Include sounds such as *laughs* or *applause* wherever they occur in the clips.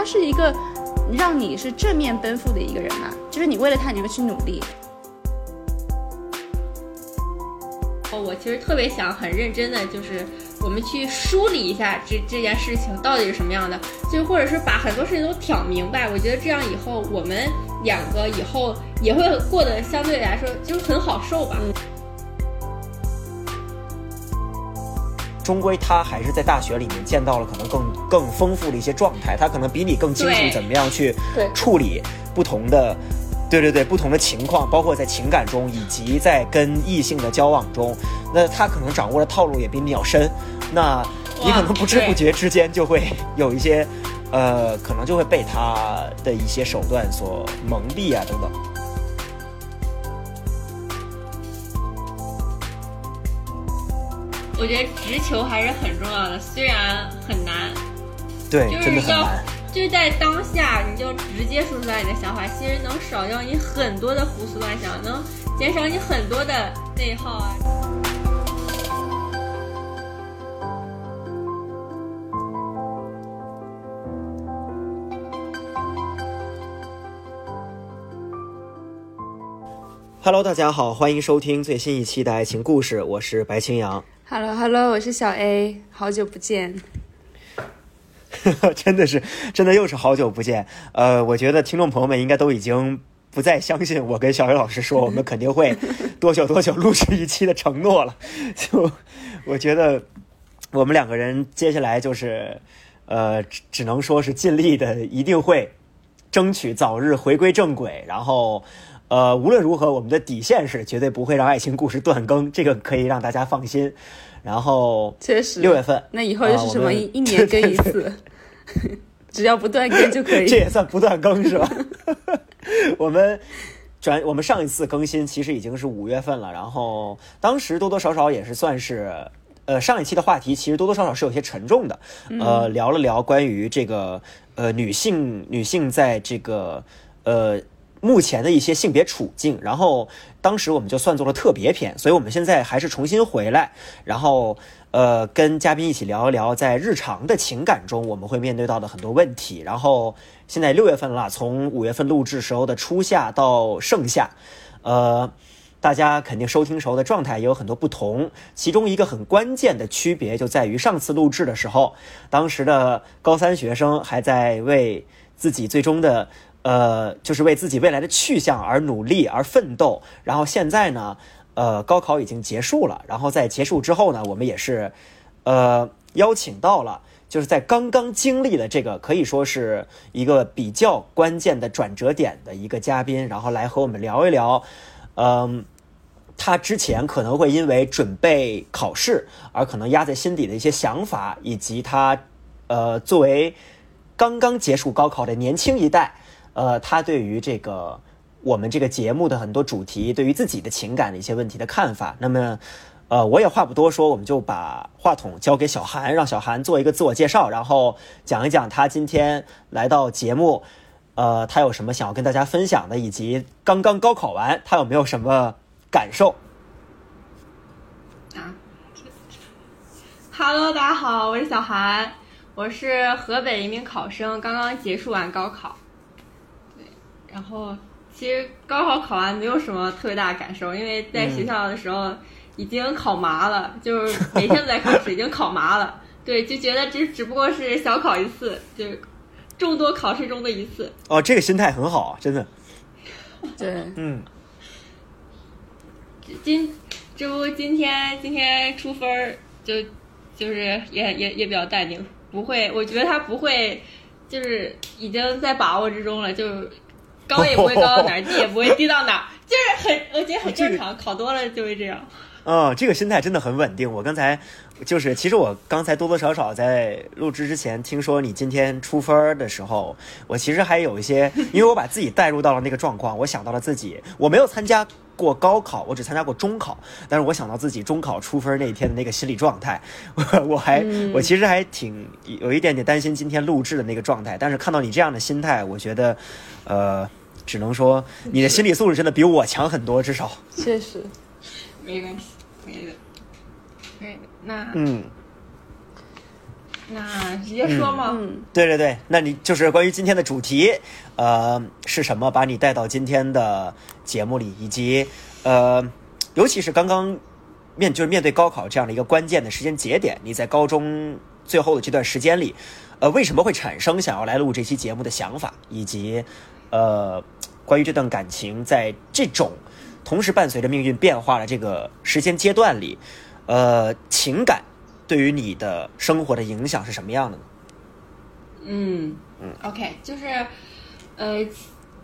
他是一个让你是正面奔赴的一个人嘛，就是你为了他，你会去努力。哦我其实特别想很认真的，就是我们去梳理一下这这件事情到底是什么样的，就或者是把很多事情都挑明白。我觉得这样以后我们两个以后也会过得相对来说就是很好受吧。终归他还是在大学里面见到了可能更更丰富的一些状态，他可能比你更清楚怎么样去处理不同的，对对对，不同的情况，包括在情感中以及在跟异性的交往中，那他可能掌握的套路也比你要深，那你可能不知不觉之间就会有一些，呃，可能就会被他的一些手段所蒙蔽啊等等。我觉得直球还是很重要的，虽然很难，对，就是真的很要难。就是在当下，你就直接说出来你的想法，其实能少掉你很多的胡思乱想，能减少你很多的内耗啊。Hello，大家好，欢迎收听最新一期的爱情故事，我是白青阳。Hello Hello，我是小 A，好久不见。*laughs* 真的是，真的又是好久不见。呃，我觉得听众朋友们应该都已经不再相信我跟小雨老师说我们肯定会 *laughs* 多久多久录制一期的承诺了。*laughs* 就我觉得我们两个人接下来就是，呃，只只能说是尽力的，一定会争取早日回归正轨，然后。呃，无论如何，我们的底线是绝对不会让爱情故事断更，这个可以让大家放心。然后确实，六月份，那以后就是什么一年更一次，*laughs* 只要不断更就可以。这也算不断更是吧？*laughs* 我们转我们上一次更新其实已经是五月份了，然后当时多多少少也是算是。呃，上一期的话题其实多多少少是有些沉重的，呃，聊了聊关于这个呃女性女性在这个呃目前的一些性别处境，然后当时我们就算作了特别篇，所以我们现在还是重新回来，然后呃跟嘉宾一起聊一聊在日常的情感中我们会面对到的很多问题，然后现在六月份了，从五月份录制时候的初夏到盛夏，呃。大家肯定收听时候的状态也有很多不同，其中一个很关键的区别就在于上次录制的时候，当时的高三学生还在为自己最终的呃，就是为自己未来的去向而努力而奋斗，然后现在呢，呃，高考已经结束了，然后在结束之后呢，我们也是呃邀请到了。就是在刚刚经历了这个可以说是一个比较关键的转折点的一个嘉宾，然后来和我们聊一聊，嗯，他之前可能会因为准备考试而可能压在心底的一些想法，以及他呃作为刚刚结束高考的年轻一代，呃，他对于这个我们这个节目的很多主题，对于自己的情感的一些问题的看法。那么，呃，我也话不多说，我们就把话筒交给小韩，让小韩做一个自我介绍，然后讲一讲他今天来到节目，呃，他有什么想要跟大家分享的，以及刚刚高考完他有没有什么感受。啊，Hello，大家好，我是小韩，我是河北一名考生，刚刚结束完高考。对，然后其实高考考完没有什么特别大的感受，因为在学校的时候已经考麻了，就是每天都在考试，已经考麻了。对，就觉得只只不过是小考一次，就是众多考试中的一次。哦，这个心态很好，真的。*laughs* 对，嗯，今这不今天今天出分儿就就是也也也比较淡定，不会，我觉得他不会，就是已经在把握之中了，就是高也不会高到哪儿，低也不会低到哪儿，*laughs* 就是很我觉得很正常，考多了就会这样。嗯，这个心态真的很稳定。我刚才就是，其实我刚才多多少少在录制之前听说你今天出分儿的时候，我其实还有一些，因为我把自己带入到了那个状况，我想到了自己，我没有参加过高考，我只参加过中考，但是我想到自己中考出分那一天的那个心理状态，我 *laughs* 我还、我其实还挺有一点点担心今天录制的那个状态，但是看到你这样的心态，我觉得，呃，只能说你的心理素质真的比我强很多，至少，确实。没关系，没的，没的。那嗯。那直接说嘛。嗯，对对对，那你就是关于今天的主题，呃，是什么把你带到今天的节目里，以及呃，尤其是刚刚面就是面对高考这样的一个关键的时间节点，你在高中最后的这段时间里，呃，为什么会产生想要来录这期节目的想法，以及呃，关于这段感情在这种同时伴随着命运变化的这个时间阶段里，呃，情感对于你的生活的影响是什么样的呢？嗯嗯，OK，就是，呃，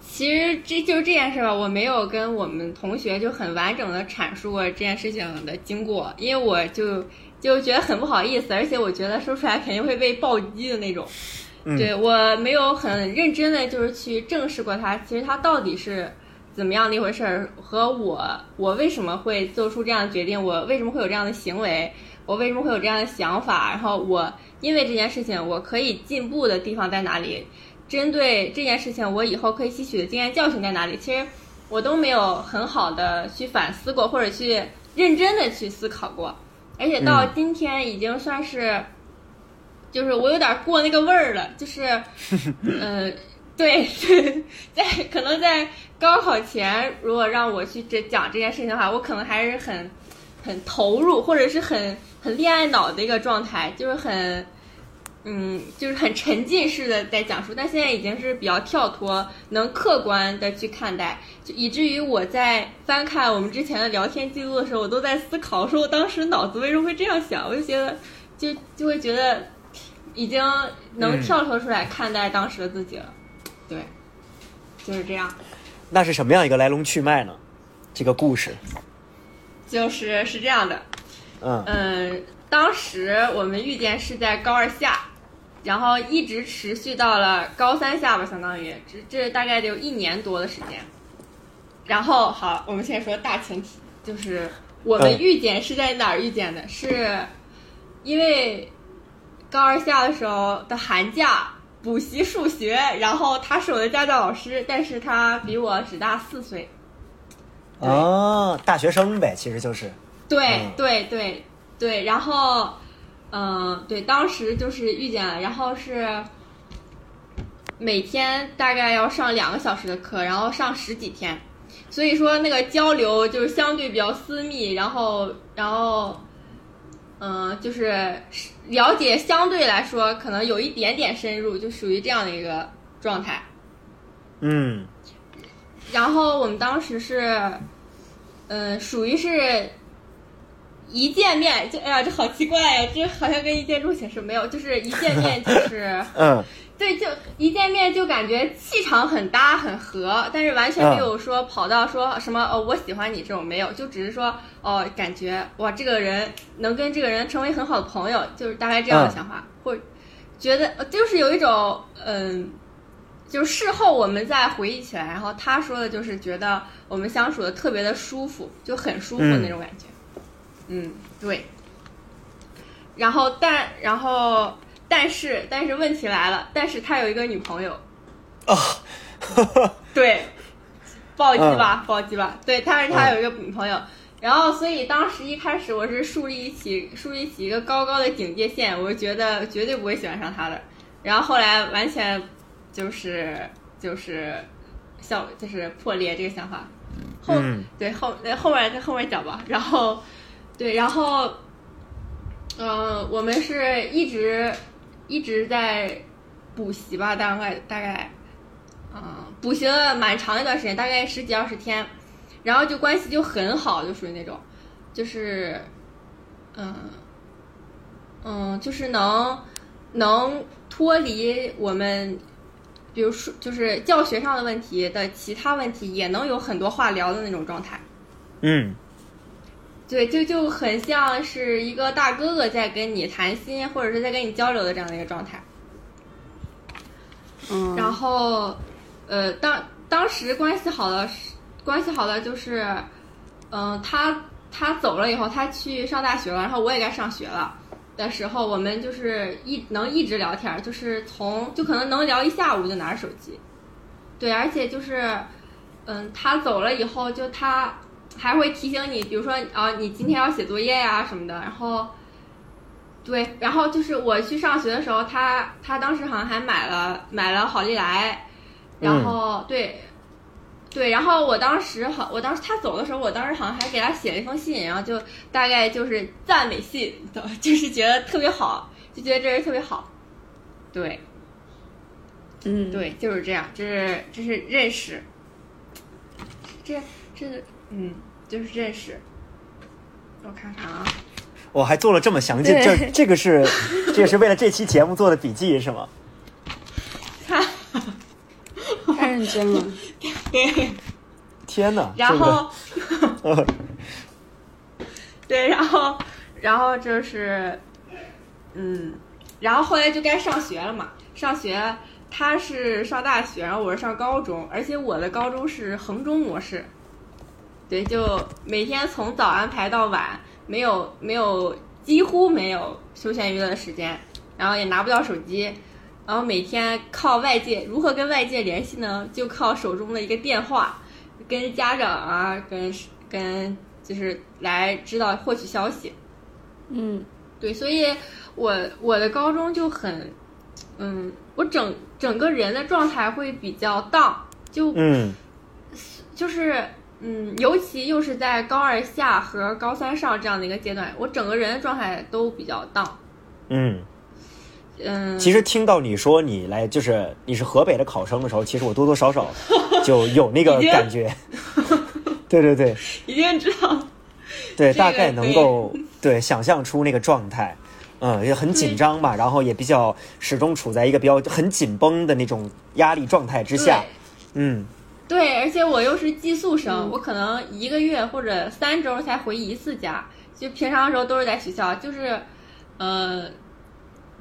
其实这就是这件事吧，我没有跟我们同学就很完整的阐述过这件事情的经过，因为我就就觉得很不好意思，而且我觉得说出来肯定会被暴击的那种。对我没有很认真的就是去正视过它，其实它到底是怎么样的一回事儿，和我我为什么会做出这样的决定，我为什么会有这样的行为，我为什么会有这样的想法，然后我因为这件事情我可以进步的地方在哪里，针对这件事情我以后可以吸取的经验教训在哪里，其实我都没有很好的去反思过，或者去认真的去思考过，而且到今天已经算是。就是我有点过那个味儿了，就是，*laughs* 呃，对，*laughs* 在可能在高考前，如果让我去这讲这件事情的话，我可能还是很很投入，或者是很很恋爱脑的一个状态，就是很，嗯，就是很沉浸式的在讲述。但现在已经是比较跳脱，能客观的去看待，就以至于我在翻看我们之前的聊天记录的时候，我都在思考，说我当时脑子为什么会这样想，我就觉得，就就会觉得。已经能跳脱出来看待当时的自己了，对，就是这样。那是什么样一个来龙去脉呢？这个故事就是是这样的，嗯嗯，当时我们遇见是在高二下，然后一直持续到了高三下吧，相当于这这大概得有一年多的时间。然后好，我们现在说大前提，就是我们遇见是在哪儿遇见的？是因为。高二下的时候的寒假补习数学，然后他是我的家教老师，但是他比我只大四岁。哦，大学生呗，其实就是。对对对对，然后，嗯，对，当时就是遇见了，然后是每天大概要上两个小时的课，然后上十几天，所以说那个交流就是相对比较私密，然后然后。嗯，就是了解相对来说可能有一点点深入，就属于这样的一个状态。嗯。然后我们当时是，嗯，属于是，一见面就哎呀，这好奇怪呀，这好像跟一见钟情是没有，就是一见面就是，*laughs* 嗯。对，就一见面就感觉气场很搭很合，但是完全没有说跑到说什么哦我喜欢你这种没有，就只是说哦感觉哇这个人能跟这个人成为很好的朋友，就是大概这样的想法，或觉得就是有一种嗯，就事后我们再回忆起来，然后他说的就是觉得我们相处的特别的舒服，就很舒服那种感觉，嗯对，然后但然后。但是，但是问题来了，但是他有一个女朋友，哦，*laughs* 对，暴击吧，暴击吧，对，但是他有一个女朋友，然后所以当时一开始我是树立起树立起一个高高的警戒线，我觉得绝对不会喜欢上他的，然后后来完全就是就是笑就是破裂这个想法，后对后后面在后面讲吧，然后对，然后嗯，我们是一直。一直在补习吧，大概大概，嗯，补习了蛮长一段时间，大概十几二十天，然后就关系就很好，就属于那种，就是，嗯，嗯，就是能能脱离我们，比如说就是教学上的问题的其他问题，也能有很多话聊的那种状态。嗯。对，就就很像是一个大哥哥在跟你谈心，或者是在跟你交流的这样的一个状态。嗯。然后，呃，当当时关系好的，关系好的就是，嗯，他他走了以后，他去上大学了，然后我也该上学了的时候，我们就是一能一直聊天，就是从就可能能聊一下午就拿着手机。对，而且就是，嗯，他走了以后，就他。还会提醒你，比如说啊，你今天要写作业呀什么的。然后，对，然后就是我去上学的时候，他他当时好像还买了买了好利来，然后、对。对，然后我当时好，我当时他走的时候，我当时好像还给他写了一封信，然后就大概就是赞美信，就是觉得特别好，就觉得这人特别好。对，嗯，对，就是这样，这是这是认识，这这是嗯，就是认识。我看看啊，我还做了这么详尽，这这个是 *laughs* 这个是为了这期节目做的笔记是吗？*laughs* 太认真了。*laughs* 对，天哪！然后对，然后然后就是嗯，然后后来就该上学了嘛，上学。他是上大学，然后我是上高中，而且我的高中是衡中模式，对，就每天从早安排到晚，没有没有几乎没有休闲娱乐的时间，然后也拿不到手机，然后每天靠外界如何跟外界联系呢？就靠手中的一个电话，跟家长啊，跟跟就是来知道获取消息。嗯对，所以我我的高中就很，嗯，我整整个人的状态会比较荡，就嗯就是嗯，尤其又是在高二下和高三上这样的一个阶段，我整个人的状态都比较荡。嗯，嗯，其实听到你说你来就是你是河北的考生的时候，其实我多多少少就有那个感觉。*laughs* 对对对一定知道，对，大概能够对想象出那个状态。嗯，也很紧张吧，然后也比较始终处在一个比较很紧绷的那种压力状态之下。嗯对，而且我又是寄宿生，我可能一个月或者三周才回一次家，就平常的时候都是在学校。就是，呃，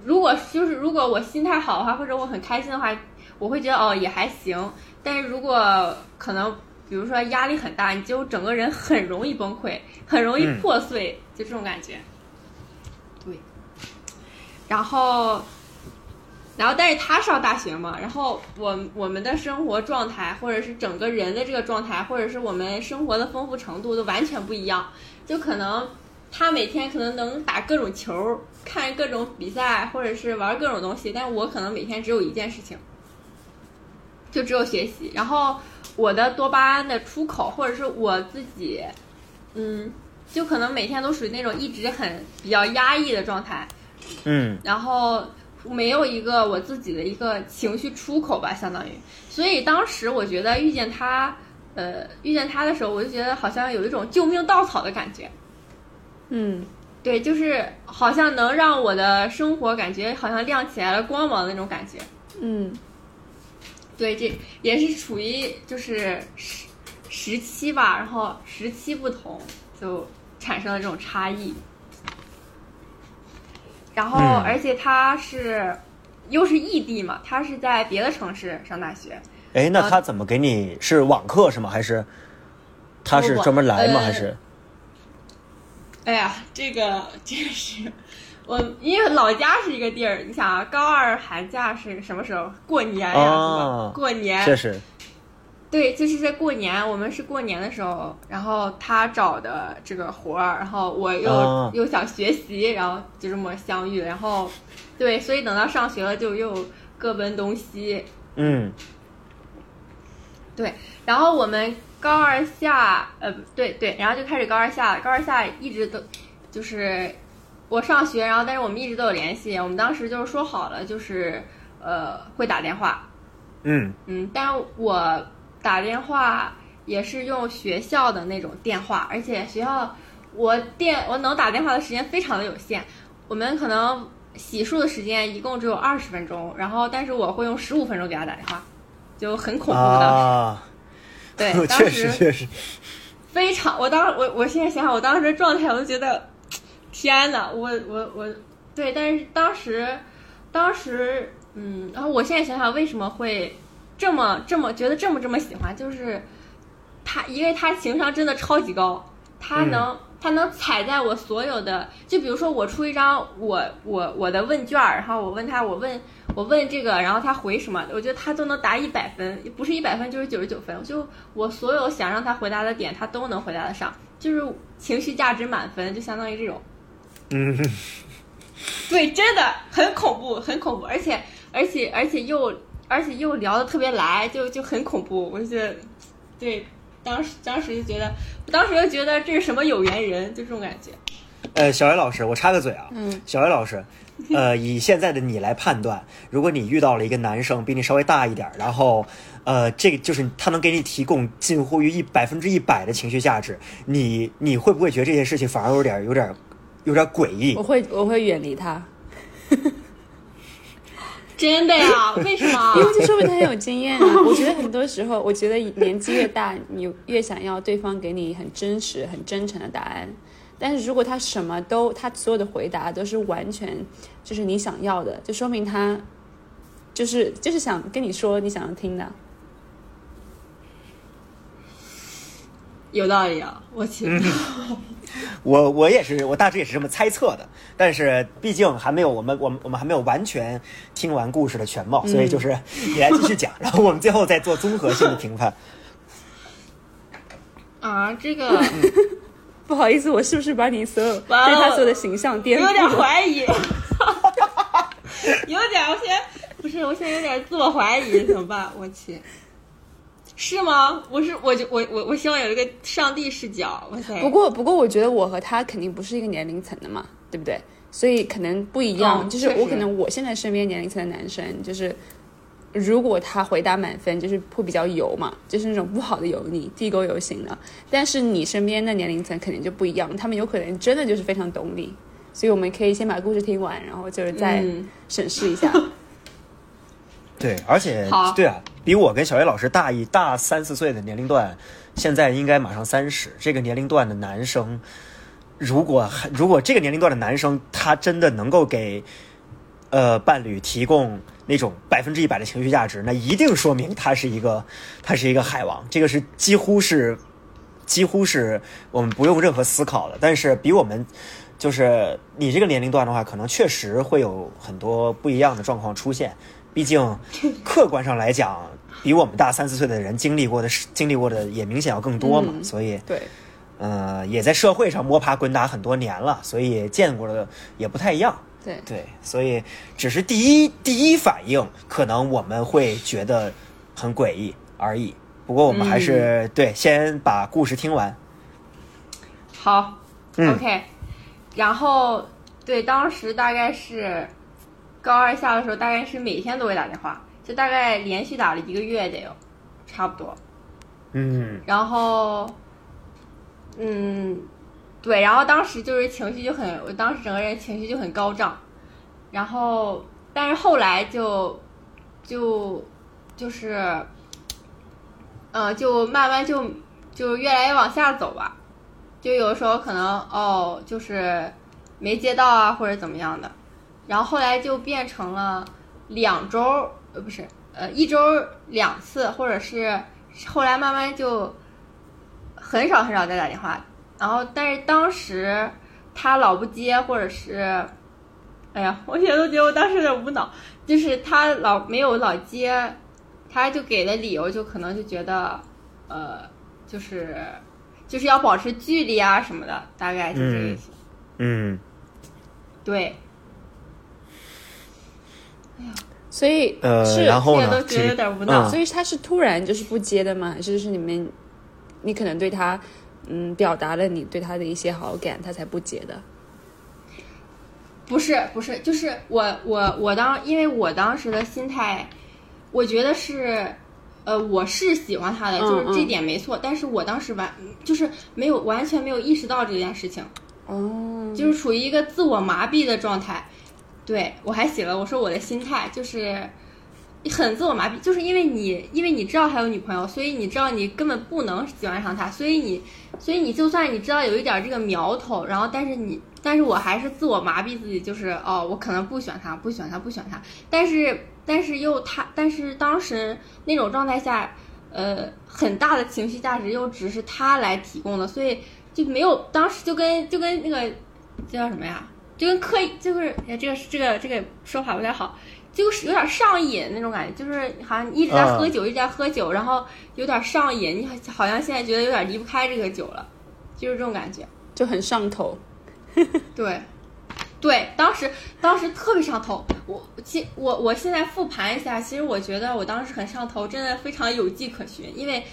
如果就是如果我心态好的话，或者我很开心的话，我会觉得哦也还行。但是如果可能，比如说压力很大，你就整个人很容易崩溃，很容易嗯破碎，就这种感觉。对，然后。然后，但是他上大学嘛，然后我我们的生活状态，或者是整个人的这个状态，或者是我们生活的丰富程度都完全不一样。就可能他每天可能能打各种球，看各种比赛，或者是玩各种东西，但我可能每天只有一件事情，就只有学习。然后我的多巴胺的出口，或者是我自己，嗯，就可能每天都属于那种一直很比较压抑的状态。嗯然后没有一个我自己的一个情绪出口吧，相当于。所以当时我觉得遇见他，呃，遇见他的时候，我就觉得好像有一种救命稻草的感觉。嗯对，就是好像能让我的生活感觉好像亮起来了光芒的那种感觉。嗯对，这也是处于就是时时期吧，然后时期不同，就产生了这种差异。然后，嗯而且他是又是异地嘛，他是在别的城市上大学。哎，那呃他怎么给你是网课是吗？还是他是专门来吗？呃还是哎呀，这个 *laughs* 这个是我，因为老家是一个地儿，你想啊，高二寒假是什么时候？过年呀，是哦吧？过年，确实？对，就是在过年，我们是过年的时候，然后他找的这个活儿，然后我又、哦又想学习，然后就这么相遇，然后对，所以等到上学了就又各奔东西，嗯。对，然后我们高二下，呃，对对，然后就开始高二下，高二下一直都就是我上学，然后但是我们一直都有联系，我们当时就是说好了，就是呃会打电话，嗯。嗯，但是我打电话也是用学校的那种电话，而且学校我电我能打电话的时间非常的有限，我们可能洗漱的时间一共只有二十分钟，然后但是我会用十五分钟给他打电话，就很恐怖当时。啊，对，*laughs* 当确时实确实，非常，我当我我现在想想，我当时的状态，我就觉得，天呐，我我我，对，但是当时，当时，嗯，然后我现在想想，为什么会这么这么觉得这么这么喜欢，就是他，因为他情商真的超级高，他嗯能、他能踩在我所有的，就比如说我出一张我我我的问卷儿，然后我问他，我问我问这个，然后他回什么，我觉得他都能答一百分，不是一百分就是九十九分，就我所有想让他回答的点，他都能回答得上，就是情绪价值满分，就相当于这种。嗯对，真的很恐怖，很恐怖，而且而且而且又而且又聊得特别来，就就很恐怖。我就觉得，对，当时当时就觉得，我当时就觉得这是什么有缘人，就这种感觉。呃，小袁老师，我插个嘴啊，嗯，小袁老师，呃，以现在的你来判断，如果你遇到了一个男生比你稍微大一点，然后，呃，这个就是他能给你提供近乎于一百分之一百的情绪价值，你你会不会觉得这件事情反而有点有点有点诡异我？会我会远离他，真的呀？为什么 *laughs* 因？为这说明他很有经验啊。我觉得很多时候，我觉得年纪越大，你越想要对方给你很真实、很真诚的答案。但是如果他什么都，他所有的回答都是完全就是你想要的，就说明他就是就是想跟你说你想要听的。有道理啊！我去，*laughs* 我我也是，我大致也是这么猜测的，但是毕竟还没有我们我们我们还没有完全听完故事的全貌，所以就是 *laughs* 你来继续讲，然后我们最后再做综合性的评判。*laughs* 啊，这个不好意思，我是不是把你所有对他所有的形象颠覆有点？怀疑，有点，我现在不是，我现在有点自我怀疑，怎么办？我去，是吗？我是，我就我我我希望有一个上帝视角，哇塞！不过，不过，我觉得我和他肯定不是一个年龄层的嘛，对不对？所以可能不一样。嗯就是我可能我现在身边年龄层的男生，就是如果他回答满分，就是会比较油嘛，就是那种不好的油腻、地沟油型的。但是你身边的年龄层肯定就不一样，他们有可能真的就是非常懂你。所以我们可以先把故事听完，然后就是再嗯审视一下。*laughs* 对，而且好对啊，比我跟小叶老师大一大三四岁的年龄段，现在应该马上三十。这个年龄段的男生，如果如果这个年龄段的男生他真的能够给呃伴侣提供那种百分之一百的情绪价值，那一定说明他是一个他是一个海王，这个是几乎是几乎是我们不用任何思考的。但是比我们就是你这个年龄段的话，可能确实会有很多不一样的状况出现。毕竟客观上来讲，比我们大三四岁的人经历过的事经历过的也明显要更多嘛，嗯所以对，呃也在社会上摸爬滚打很多年了，所以见过的也不太一样。对，对，所以只是第一第一反应，可能我们会觉得很诡异而已。不过我们还是、对，先把故事听完。好、嗯 o k 然后对，当时大概是高二下的时候，大概是每天都会打电话，就大概连续打了一个月得有，差不多。嗯然后，嗯，对，然后当时就是情绪就很，我当时整个人情绪就很高涨，然后，但是后来就，就，就是，呃，就慢慢就就越来越往下走吧，就有的时候可能哦，就是没接到啊，或者怎么样的，然后后来就变成了两周，呃，不是，呃，一周两次，或者是后来慢慢就很少很少再打电话，然后但是当时他老不接，或者是，哎呀，我现在都觉得我当时有点无脑，就是他老没有老接，他就给的理由就可能就觉得，呃，就是就是要保持距离啊什么的，大概就这个意思。嗯对，所以呃，是然后呢现在都？觉得有点无脑嗯所以他是突然就是不接的吗？还是就是你们，你可能对他，嗯，表达了你对他的一些好感，他才不接的？不是不是，就是我我我当，因为我当时的心态，我觉得是，呃，我是喜欢他的，嗯就是这嗯点没错，但是我当时完就是没有完全没有意识到这件事情，哦，就是处于一个自我麻痹的状态。对我还写了，我说我的心态就是很自我麻痹，就是因为你因为你知道他有女朋友，所以你知道你根本不能喜欢上他，所以你所以你就算你知道有一点这个苗头，然后但是你但是我还是自我麻痹自己，就是哦，我可能不喜欢他，不喜欢他，不喜欢他，但是但是又他，但是当时那种状态下，呃，很大的情绪价值又只是他来提供的，所以就没有当时就跟就跟那个这叫什么呀？就跟刻意就是哎，这个这个这个说法不太好，就是有点上瘾那种感觉，就是好像一直在喝酒，一直在喝酒，然后有点上瘾，你好像现在觉得有点离不开这个酒了，就是这种感觉。就很上头。*laughs* 对，对，当时当时特别上头。我其我我现在复盘一下，其实我觉得我当时很上头，真的非常有迹可循。因为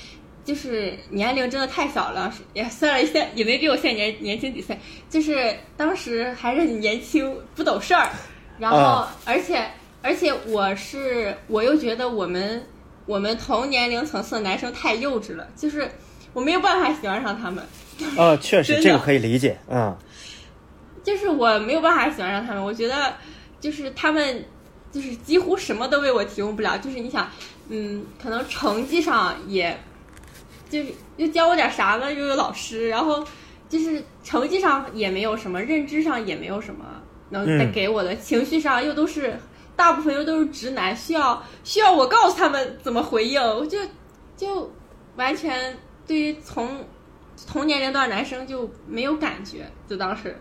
就是年龄真的太小了，也算了一下，也没比我现在年年轻几岁。就是当时还是很年轻，不懂事儿。然后，而且而且我是我又觉得我们我们同年龄层次的男生太幼稚了，就是我没有办法喜欢上他们。呃，确实这个可以理解，嗯就是我没有办法喜欢上他们，我觉得就是他们就是几乎什么都为我提供不了。就是你想，嗯，可能成绩上也，就是又教我点啥呢？又有老师，然后就是成绩上也没有什么，认知上也没有什么能再给我的，情绪上又都是大部分又都是直男，需要需要我告诉他们怎么回应，我就就完全对于从同年龄段男生就没有感觉，就当时。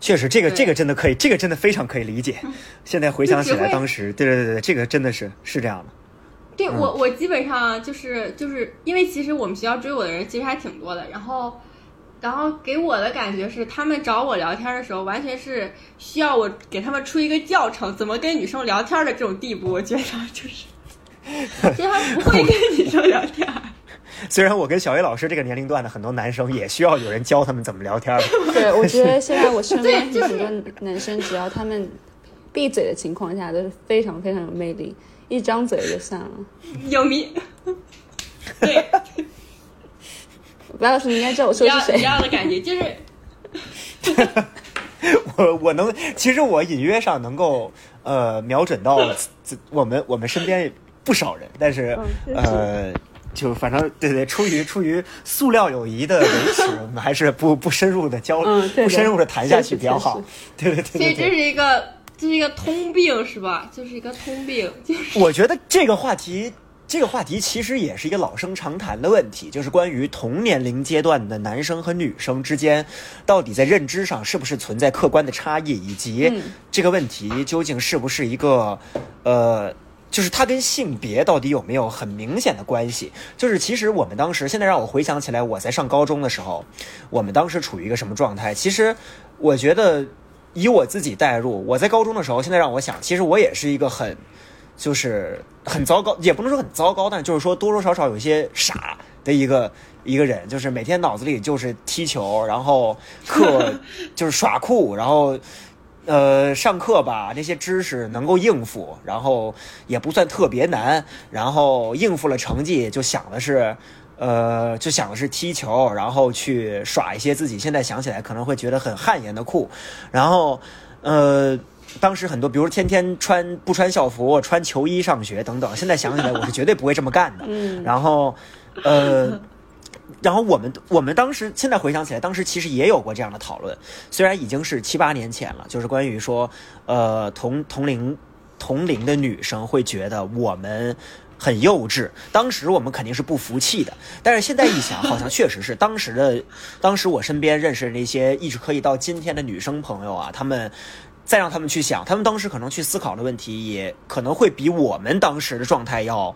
确实，这个这个真的可以，这个真的非常可以理解。*laughs* 现在回想起来，当时，对对对对，这个真的是是这样的。对嗯我，我基本上就是就是因为其实我们学校追我的人其实还挺多的，然后，然后给我的感觉是，他们找我聊天的时候，完全是需要我给他们出一个教程，怎么跟女生聊天的这种地步。我觉得就是，其实他不会跟女生聊天。*laughs* 虽然我跟小 A 老师这个年龄段的很多男生也需要有人教他们怎么聊天儿。*laughs* 对，我觉得现在我身边很多男生，只要他们闭嘴的情况下，都是非常非常有魅力，一张嘴就算了。有迷，对，*laughs* 白老师，你应该知道我一说的是谁。样一样的感觉，就是 *laughs* 我我能，其实我隐约上能够呃瞄准到 *laughs* 我们我们身边不少人，但是嗯呃。就反正对对，出于出于塑料友谊的维持，我们还是不不深入的交，嗯对对不深入的谈下去比较好。对对对所以这。是一个这是一个通病是吧？就是一个通病，就是我觉得这个话题，这个话题其实也是一个老生常谈的问题，就是关于同年龄阶段的男生和女生之间，到底在认知上是不是存在客观的差异，以及嗯这个问题究竟是不是一个，呃。就是它跟性别到底有没有很明显的关系？就是其实我们当时，现在让我回想起来，我在上高中的时候，我们当时处于一个什么状态？其实我觉得，以我自己代入，我在高中的时候，现在让我想，其实我也是一个很就是很糟糕，也不能说很糟糕，但就是说多多少少有一些傻的一个一个人，就是每天脑子里就是踢球，然后课 *laughs* 就是耍酷，然后呃上课吧那些知识能够应付，然后也不算特别难，然后应付了成绩就想的是。呃，就想的是踢球，然后去耍一些自己现在想起来可能会觉得很汗颜的酷，然后，呃，当时很多，比如天天穿不穿校服，穿球衣上学等等，现在想起来我是绝对不会这么干的。嗯然后，呃，然后我们我们当时现在回想起来，当时其实也有过这样的讨论，虽然已经是七八年前了，就是关于说，呃，同同龄同龄的女生会觉得我们。很幼稚，当时我们肯定是不服气的，但是现在一想，好像确实是当时的，当时我身边认识的那些一直可以到今天的女生朋友啊，她们再让他们去想，他们当时可能去思考的问题，也可能会比我们当时的状态要，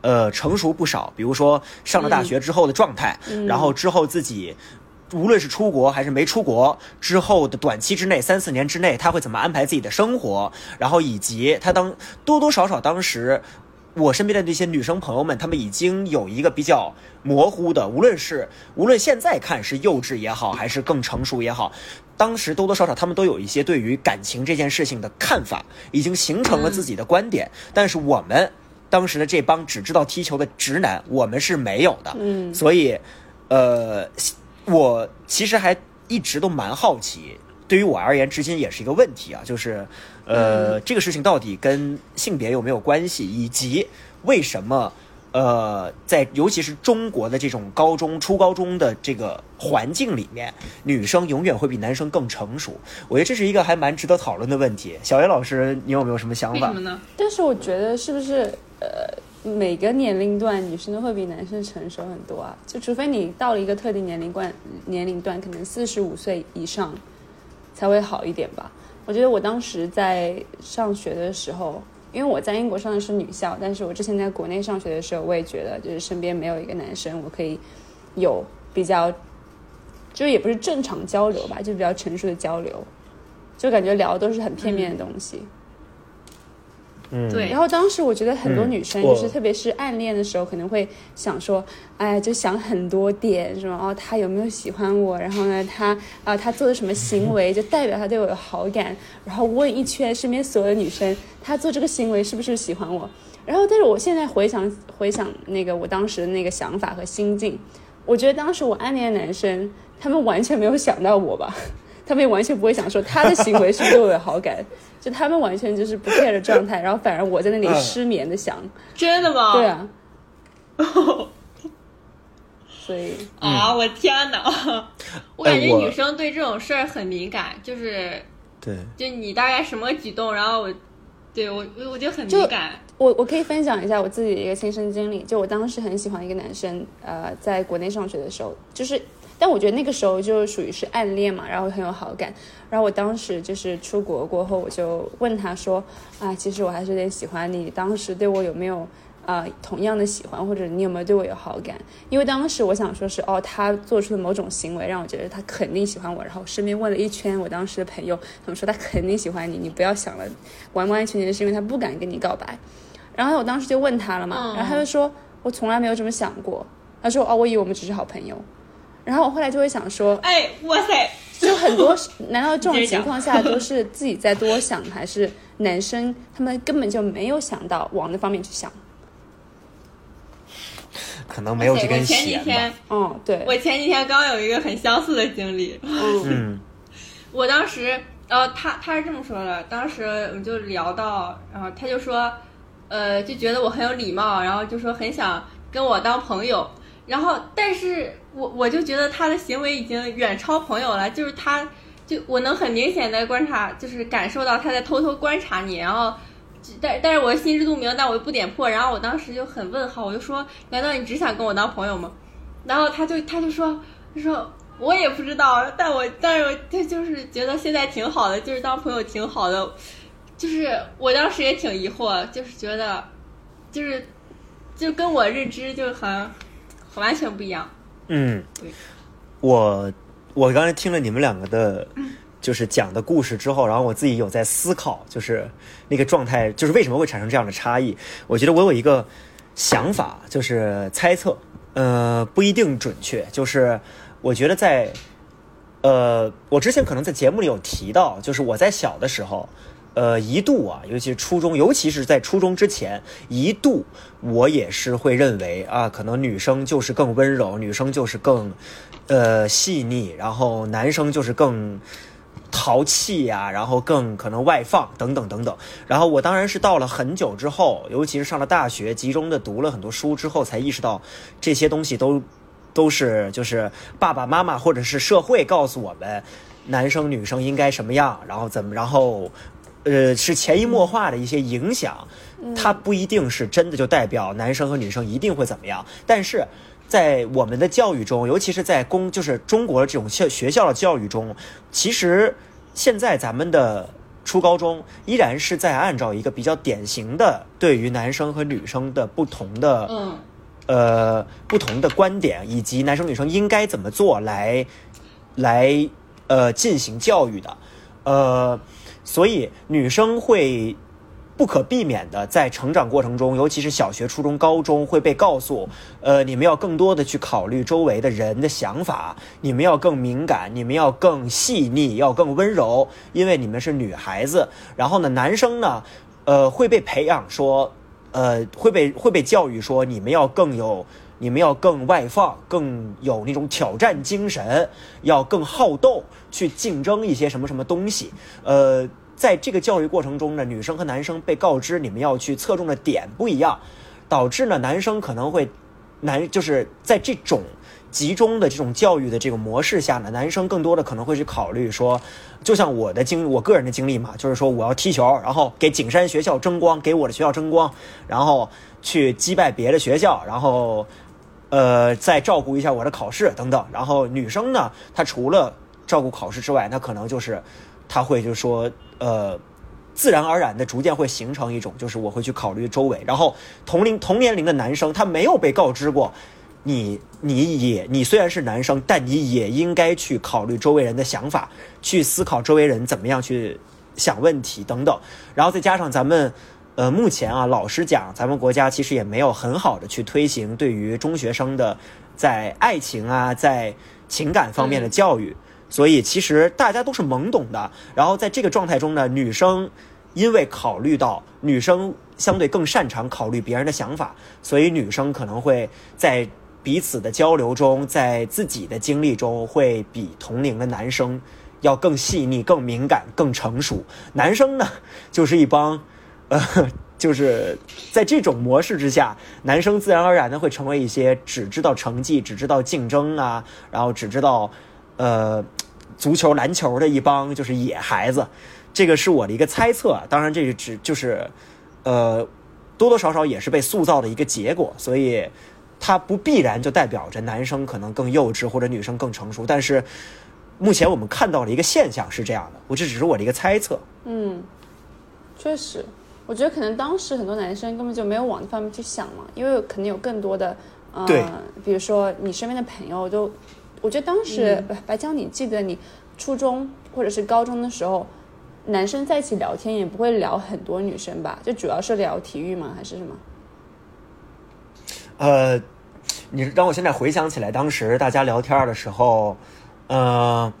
呃，成熟不少。比如说上了大学之后的状态，然后之后自己。无论是出国还是没出国之后的短期之内，三四年之内，他会怎么安排自己的生活？然后以及他当多多少少当时我身边的这些女生朋友们，她们已经有一个比较模糊的，无论是无论现在看是幼稚也好，还是更成熟也好，当时多多少少她们都有一些对于感情这件事情的看法，已经形成了自己的观点。但是我们当时的这帮只知道踢球的直男，我们是没有的。嗯所以，呃，我其实还一直都蛮好奇，对于我而言，至今也是一个问题啊，就是，呃，这个事情到底跟性别有没有关系，以及为什么，呃，在尤其是中国的这种高中、初高中的这个环境里面，女生永远会比男生更成熟。我觉得这是一个还蛮值得讨论的问题。小袁老师，你有没有什么想法为什么？呢？但是我觉得是不是呃每个年龄段女生都会比男生成熟很多啊？就除非你到了一个特定年龄段，年龄段可能四十五岁以上才会好一点吧。我觉得我当时在上学的时候，因为我在英国上的是女校，但是我之前在国内上学的时候，我也觉得就是身边没有一个男生我可以有比较，就是也不是正常交流吧，就比较成熟的交流。就感觉聊的都是很片面的东西。嗯，对然后当时我觉得很多嗯女生，就是特别是暗恋的时候，可能会想说，哎，就想很多点，什么哦，他有没有喜欢我？然后呢，他啊、他做的什么行为就代表他对我有好感？然后问一圈身边所有的女生，他做这个行为是不是喜欢我？然后，但是我现在回想回想那个我当时的那个想法和心境，我觉得当时我暗恋的男生，他们完全没有想到我吧，他们也完全不会想说他的行为是对我有好感，*laughs* 就他们完全就是不 care 的状态，然后反而我在那里嗯失眠的想，真的吗？对啊，*laughs* 所以啊，我天哪！*laughs* 我感觉女生对这种事儿很敏感，就是对，就你大概什么举动，然后我对我我我就很敏感。我我可以分享一下我自己的一个亲身经历，就我当时很喜欢一个男生，呃，在国内上学的时候，就是，但我觉得那个时候就属于是暗恋嘛，然后很有好感，然后我当时就是出国过后，我就问他说，啊，其实我还是有点喜欢你，当时对我有没有？啊、同样的喜欢，或者你有没有对我有好感？因为当时我想说是哦，他做出的某种行为让我觉得他肯定喜欢我。然后身边问了一圈我当时的朋友，他们说他肯定喜欢你，你不要想了，完完全全是因为他不敢跟你告白。然后我当时就问他了嘛，然后他就说我从来没有这么想过。他说哦，我以为我们只是好朋友。然后我后来就会想说，哎，哇塞！就很多，难道这种情况下都是自己在多想，还是男生他们根本就没有想到往那方面去想？可能没有这根我前几弦天吧。，哦，对，我前几天刚有一个很相似的经历。嗯嗯我当时，呃，他他是这么说的，当时我们就聊到，然后他就说，呃，就觉得我很有礼貌，然后就说很想跟我当朋友，然后但是我我就觉得他的行为已经远超朋友了，就是他就我能很明显的观察，就是感受到他在偷偷观察你，然后。但但是我心知肚明，但我又不点破，然后我当时就很问号，我就说，难道你只想跟我当朋友吗？然后他就他就说，他说我也不知道，但我但是我他就是觉得现在挺好的，就是当朋友挺好的，就是我当时也挺疑惑，就是觉得就是就跟我认知就很完全不一样。嗯对，我我刚才听了你们两个的，就是讲的故事之后，然后我自己有在思考，就是那个状态，就是为什么会产生这样的差异？我觉得我有一个想法，就是猜测，呃，不一定准确，就是我觉得在，呃，我之前可能在节目里有提到，就是我在小的时候。呃，一度啊，尤其是初中，尤其是在初中之前，一度我也是会认为啊，可能女生就是更温柔，女生就是更呃细腻，然后男生就是更淘气呀、然后更可能外放等等等等。然后我当然是到了很久之后，尤其是上了大学，集中的读了很多书之后，才意识到这些东西都都是就是爸爸妈妈或者是社会告诉我们，男生女生应该什么样，然后怎么，然后。呃，是潜移默化的一些影响，它不一定是真的就代表男生和女生一定会怎么样，但是在我们的教育中，尤其是在公就是中国这种校学校的教育中，其实现在咱们的初高中依然是在按照一个比较典型的对于男生和女生的不同的嗯呃不同的观点，以及男生女生应该怎么做来来呃进行教育的，呃，所以女生会不可避免的在成长过程中，尤其是小学、初中、高中会被告诉，呃，你们要更多的去考虑周围的人的想法，你们要更敏感，你们要更细腻，要更温柔，因为你们是女孩子。然后呢，男生呢，呃，会被培养说，呃，会被会被教育说，你们要更有。你们要更外放，更有那种挑战精神，要更好斗，去竞争一些什么什么东西。呃，在这个教育过程中呢，女生和男生被告知你们要去侧重的点不一样，导致呢男生可能会男就是在这种集中的这种教育的这个模式下呢，男生更多的可能会去考虑说，就像我的经我个人的经历嘛，就是说我要踢球，然后给景山学校争光，给我的学校争光，然后去击败别的学校，然后。呃，再照顾一下我的考试等等。然后女生呢，她除了照顾考试之外，她可能就是，她会就说，呃，自然而然的逐渐会形成一种，就是我会去考虑周围。然后同龄同年龄的男生，他没有被告知过，你你也你虽然是男生，但你也应该去考虑周围人的想法，去思考周围人怎么样去想问题等等。然后再加上咱们，呃，目前啊，老实讲，咱们国家其实也没有很好的去推行对于中学生的在爱情啊，在情感方面的教育。所以其实大家都是懵懂的。然后在这个状态中呢，女生因为考虑到女生相对更擅长考虑别人的想法，所以女生可能会在彼此的交流中，在自己的经历中，会比同龄的男生要更细腻、更敏感、更成熟。男生呢，就是一帮，呃，*laughs* 就是在这种模式之下，男生自然而然的会成为一些只知道成绩、只知道竞争啊，然后只知道。呃，足球、篮球的一帮就是野孩子，这个是我的一个猜测。当然，这个只就是，呃，多多少少也是被塑造的一个结果，所以它不必然就代表着男生可能更幼稚或者女生更成熟。但是目前我们看到的一个现象是这样的，我这只是我的一个猜测。嗯，确实，我觉得可能当时很多男生根本就没有往那方面去想嘛，因为可能有更多的，呃，比如说你身边的朋友都。我觉得当时白江，你记得你初中或者是高中的时候，男生在一起聊天也不会聊很多女生吧？就主要是聊体育吗？还是什么？呃，你让我现在回想起来，当时大家聊天的时候，嗯。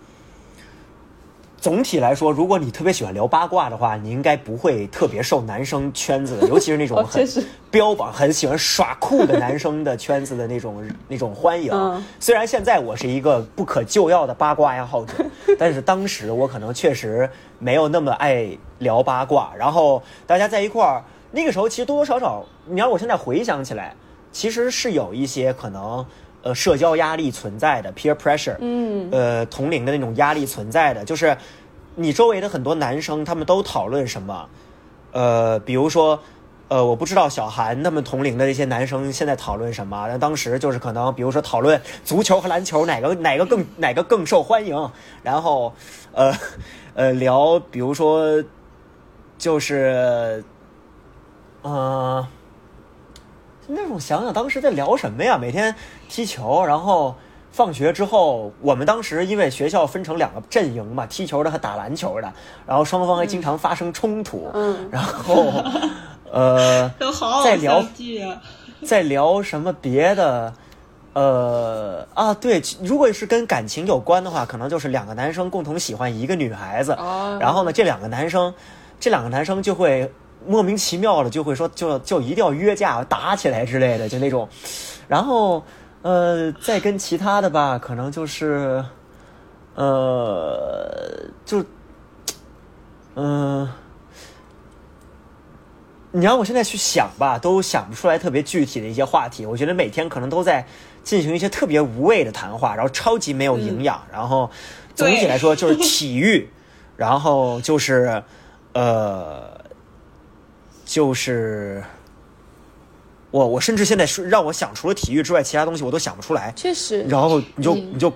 总体来说，如果你特别喜欢聊八卦的话，你应该不会特别受男生圈子的，尤其是那种很 *laughs* 标榜、很喜欢耍酷的男生的圈子的那种那种欢迎。*laughs* 虽然现在我是一个不可救药的八卦爱好者，但是当时我可能确实没有那么爱聊八卦。然后大家在一块儿，那个时候其实多多少少，你让我现在回想起来，其实是有一些可能。呃，社交压力存在的 peer pressure，嗯，呃，同龄的那种压力存在的，就是你周围的很多男生，他们都讨论什么？呃，比如说，呃，我不知道小韩他们同龄的那些男生现在讨论什么？那当时就是可能，比如说讨论足球和篮球哪个哪个更哪个更受欢迎，然后，呃，呃，聊，比如说，就是，嗯。那种想想当时在聊什么呀？每天踢球，然后放学之后，我们当时因为学校分成两个阵营嘛，踢球的和打篮球的，然后双方还经常发生冲突。嗯，然后呃，*laughs* 在聊在聊什么别的？呃啊，对，如果是跟感情有关的话，可能就是两个男生共同喜欢一个女孩子，然后呢，这两个男生，这两个男生就会。莫名其妙的就会说，就就一定要约架打起来之类的，就那种。然后，呃，再跟其他的吧，可能就是，呃，就，嗯，你让我现在去想吧，都想不出来特别具体的一些话题。我觉得每天可能都在进行一些特别无谓的谈话，然后超级没有营养。然后，总体来说就是体育，*laughs* 然后就是，呃。就是我，我甚至现在是让我想除了体育之外，其他东西我都想不出来。确实，然后你就你就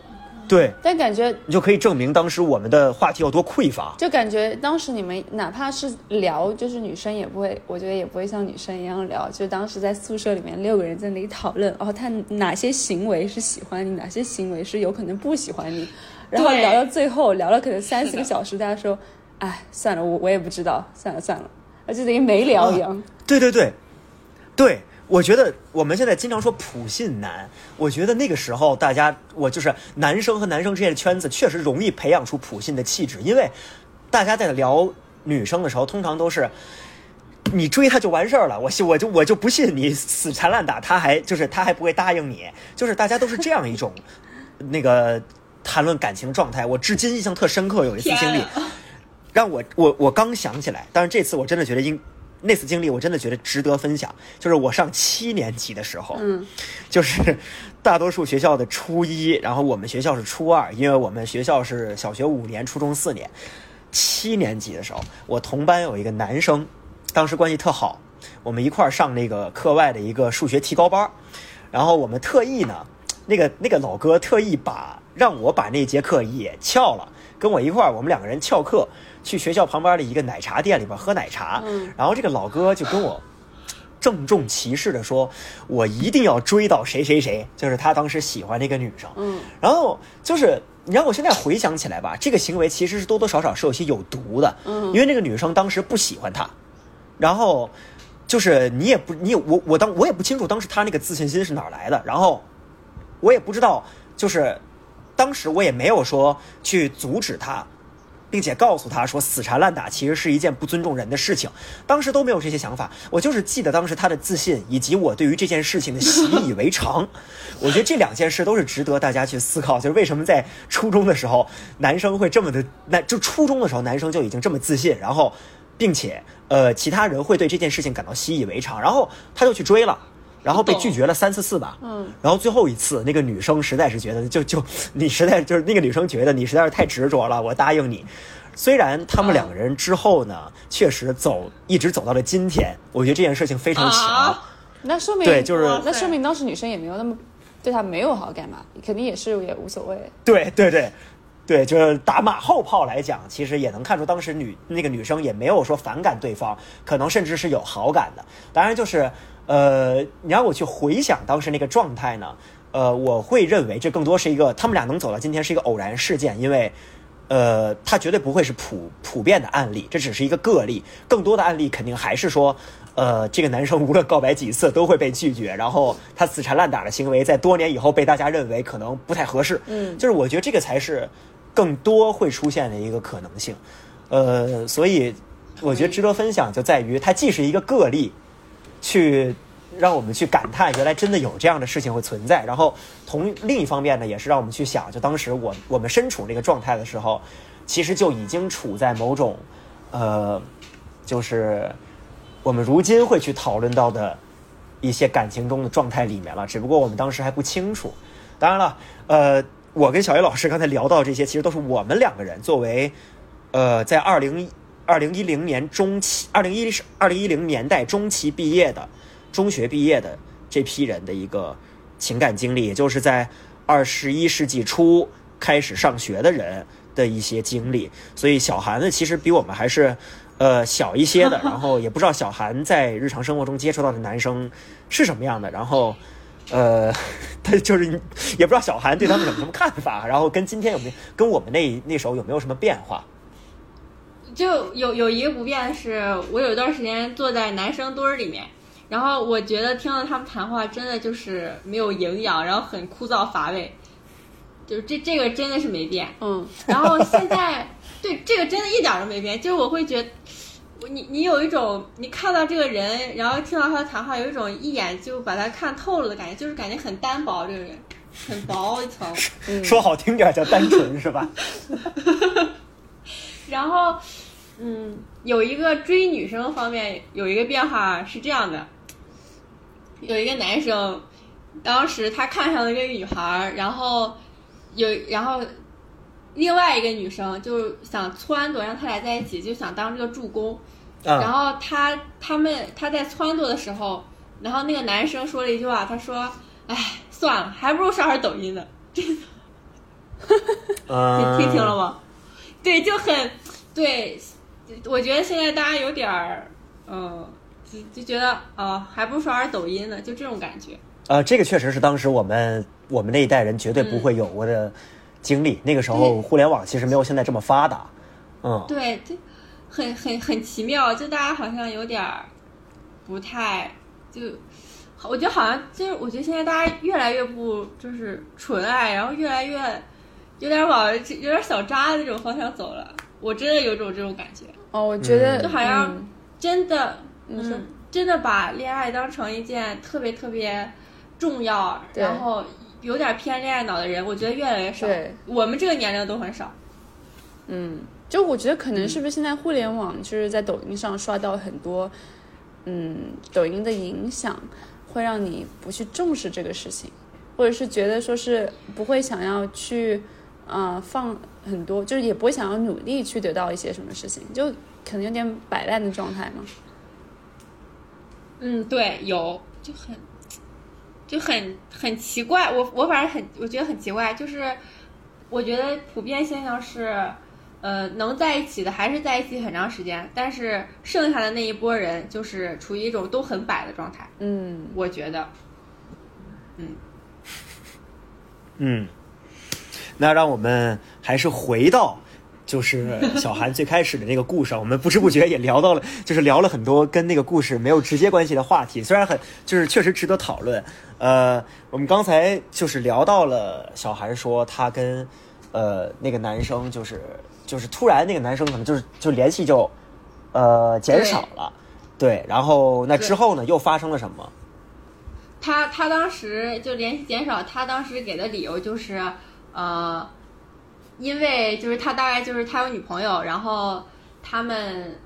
对，但感觉你就可以证明当时我们的话题有多匮乏。就感觉当时你们哪怕是聊，就是女生也不会，我觉得也不会像女生一样聊。就当时在宿舍里面六个人在那里讨论，哦，他哪些行为是喜欢你，哪些行为是有可能不喜欢你，然后聊到最后聊了可能三四个小时，大家说，哎，算了，我我也不知道，算了算了。而且等于没聊一样。对对对，对，我觉得我们现在经常说普信男，我觉得那个时候大家，我就是男生和男生之间的圈子确实容易培养出普信的气质，因为大家在聊女生的时候，通常都是你追她就完事儿了，我信我就我就不信你死缠烂打，他还就是他还不会答应你，就是大家都是这样一种那个谈论感情状态。我至今印象特深刻，有一次经历。让我我我刚想起来，但是这次我真的觉得应那次经历我真的觉得值得分享。就是我上七年级的时候，嗯，就是大多数学校的初一，然后我们学校是初二，因为我们学校是小学五年，初中四年。七年级的时候，我同班有一个男生，当时关系特好，我们一块儿上那个课外的一个数学提高班，然后我们特意呢，那个那个老哥特意把让我把那节课也翘了，跟我一块儿，我们两个人翘课。去学校旁边的一个奶茶店里边喝奶茶，然后这个老哥就跟我郑重其事的说，我一定要追到谁谁谁，就是他当时喜欢那个女生。嗯，然后就是你让我现在回想起来吧，这个行为其实是多多少少是有些有毒的。嗯因为那个女生当时不喜欢他，然后就是你也不，你也我我当我也不清楚当时他那个自信心是哪来的，然后我也不知道，就是当时我也没有说去阻止他。并且告诉他说，死缠烂打其实是一件不尊重人的事情。当时都没有这些想法，我就是记得当时他的自信，以及我对于这件事情的习以为常。*laughs* 我觉得这两件事都是值得大家去思考，就是为什么在初中的时候，男生会这么的，那就初中的时候男生就已经这么自信，然后，并且呃，其他人会对这件事情感到习以为常，然后他就去追了。然后被拒绝了三四次吧，嗯，然后最后一次，那个女生实在是觉得，就就你实在就是那个女生觉得你实在是太执着了，我答应你。虽然他们两个人之后呢，确实走一直走到了今天，我觉得这件事情非常巧。啊那说明对就是那说明当时女生也没有那么对他没有好感嘛，肯定也是也无所谓。对对对，对，就是打马后炮来讲，其实也能看出当时女那个女生也没有说反感对方，可能甚至是有好感的。当然，就是呃，你让我去回想当时那个状态呢，呃，我会认为这更多是一个他们俩能走到今天是一个偶然事件，因为。呃，他绝对不会是普普遍的案例，这只是一个个例。更多的案例肯定还是说，呃，这个男生无论告白几次都会被拒绝，然后他死缠烂打的行为在多年以后被大家认为可能不太合适。嗯就是我觉得这个才是更多会出现的一个可能性。呃，所以我觉得值得分享就在于它既是一个个例，去让我们去感叹原来真的有这样的事情会存在，然后同另一方面呢，也是让我们去想，就当时我我们身处那个状态的时候，其实就已经处在某种呃，就是我们如今会去讨论到的一些感情中的状态里面了，只不过我们当时还不清楚。当然了，呃，我跟小叶老师刚才聊到这些，其实都是我们两个人作为呃，在二零二零一零年中期，二零一二零一零年代中期毕业的中学毕业的这批人的一个情感经历，也就是在二十一世纪初开始上学的人的一些经历。所以小韩呢，其实比我们还是呃小一些的，*laughs* 然后也不知道小韩在日常生活中接触到的男生是什么样的，然后。呃，*laughs* 他就是也不知道小韩对他们有什么看法，然后跟今天有没有跟我们那那时候有没有什么变化？就有有一个不变的是，我有一段时间坐在男生堆儿里面，然后我觉得听到他们谈话真的就是没有营养，然后很枯燥乏味，就是这这个真的是没变。嗯，然后现在对这个真的一点儿都没变，就是我会觉得，你你有一种你看到这个人，然后听到他的谈话，有一种一眼就把他看透了的感觉，就是感觉很单薄，这个人很薄一层。嗯说好听点儿叫单纯是吧？*laughs* 然后，嗯，有一个追女生方面有一个变化是这样的，有一个男生，当时他看上了一个女孩儿，然后有然后另外一个女生就想撺掇让他俩在一起，就想当这个助攻。然啊，后他他们他在撺掇的时候，然后那个男生说了一句话，他说：“哎，算了，还不如刷会儿抖音呢。*laughs* ” *laughs* *laughs* 嗯，听听清了吗？对，就很对，我觉得现在大家有点儿，嗯，就就觉得哦，还不如刷点抖音呢，就这种感觉。呃，这个确实是当时我们我们那一代人绝对不会有过的经历。那个时候互联网其实没有现在这么发达。嗯，对，就很很很奇妙，就大家好像有点儿不太就。我觉得好像就是，我觉得现在大家越来越不就是纯爱，然后越来越有点往有点小渣的那种方向走了。我真的有种这种感觉。哦，我觉得嗯。就好像嗯。真的，你说嗯，真的把恋爱当成一件特别特别重要，然后有点偏恋爱脑的人，我觉得越来越少。对，我们这个年龄都很少。嗯，就我觉得可能是不是现在互联网就是在抖音上刷到很多，嗯，抖音的影响会让你不去重视这个事情，或者是觉得说是不会想要去，呃，放很多，就是也不会想要努力去得到一些什么事情，就可能有点摆烂的状态嘛。嗯，对，有就很就很很奇怪。我我反正很我觉得很奇怪，就是我觉得普遍现象是，呃，能在一起的还是在一起很长时间，但是剩下的那一波人就是处于一种都很摆的状态。嗯，我觉得，嗯，那让我们还是回到。就是小韩最开始的那个故事，*laughs* 我们不知不觉也聊到了，就是聊了很多跟那个故事没有直接关系的话题，虽然很就是确实值得讨论。呃，我们刚才就是聊到了小韩说他跟呃那个男生就是就是突然那个男生可能就是就联系就呃减少了，对，然后那之后呢又发生了什么？他他当时就联系减少，他当时给的理由就是呃。因为就是他大概就是他有女朋友，然后他们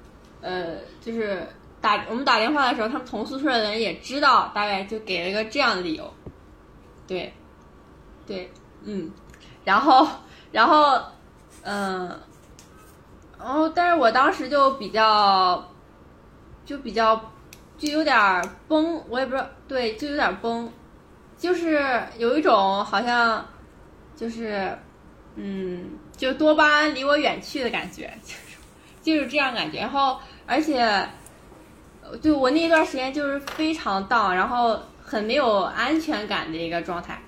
呃就是打我们打电话的时候，他们同宿舍的人也知道，大概就给了一个这样的理由，对，对，嗯，然后然后嗯，然后但是我当时就比较就比较就有点崩，我也不知道，对，就有点崩，就是有一种好像就是。嗯，就多巴胺离我远去的感觉，就是就是这样感觉。然后，而且，对我那一段时间就是非常荡，然后很没有安全感的一个状态。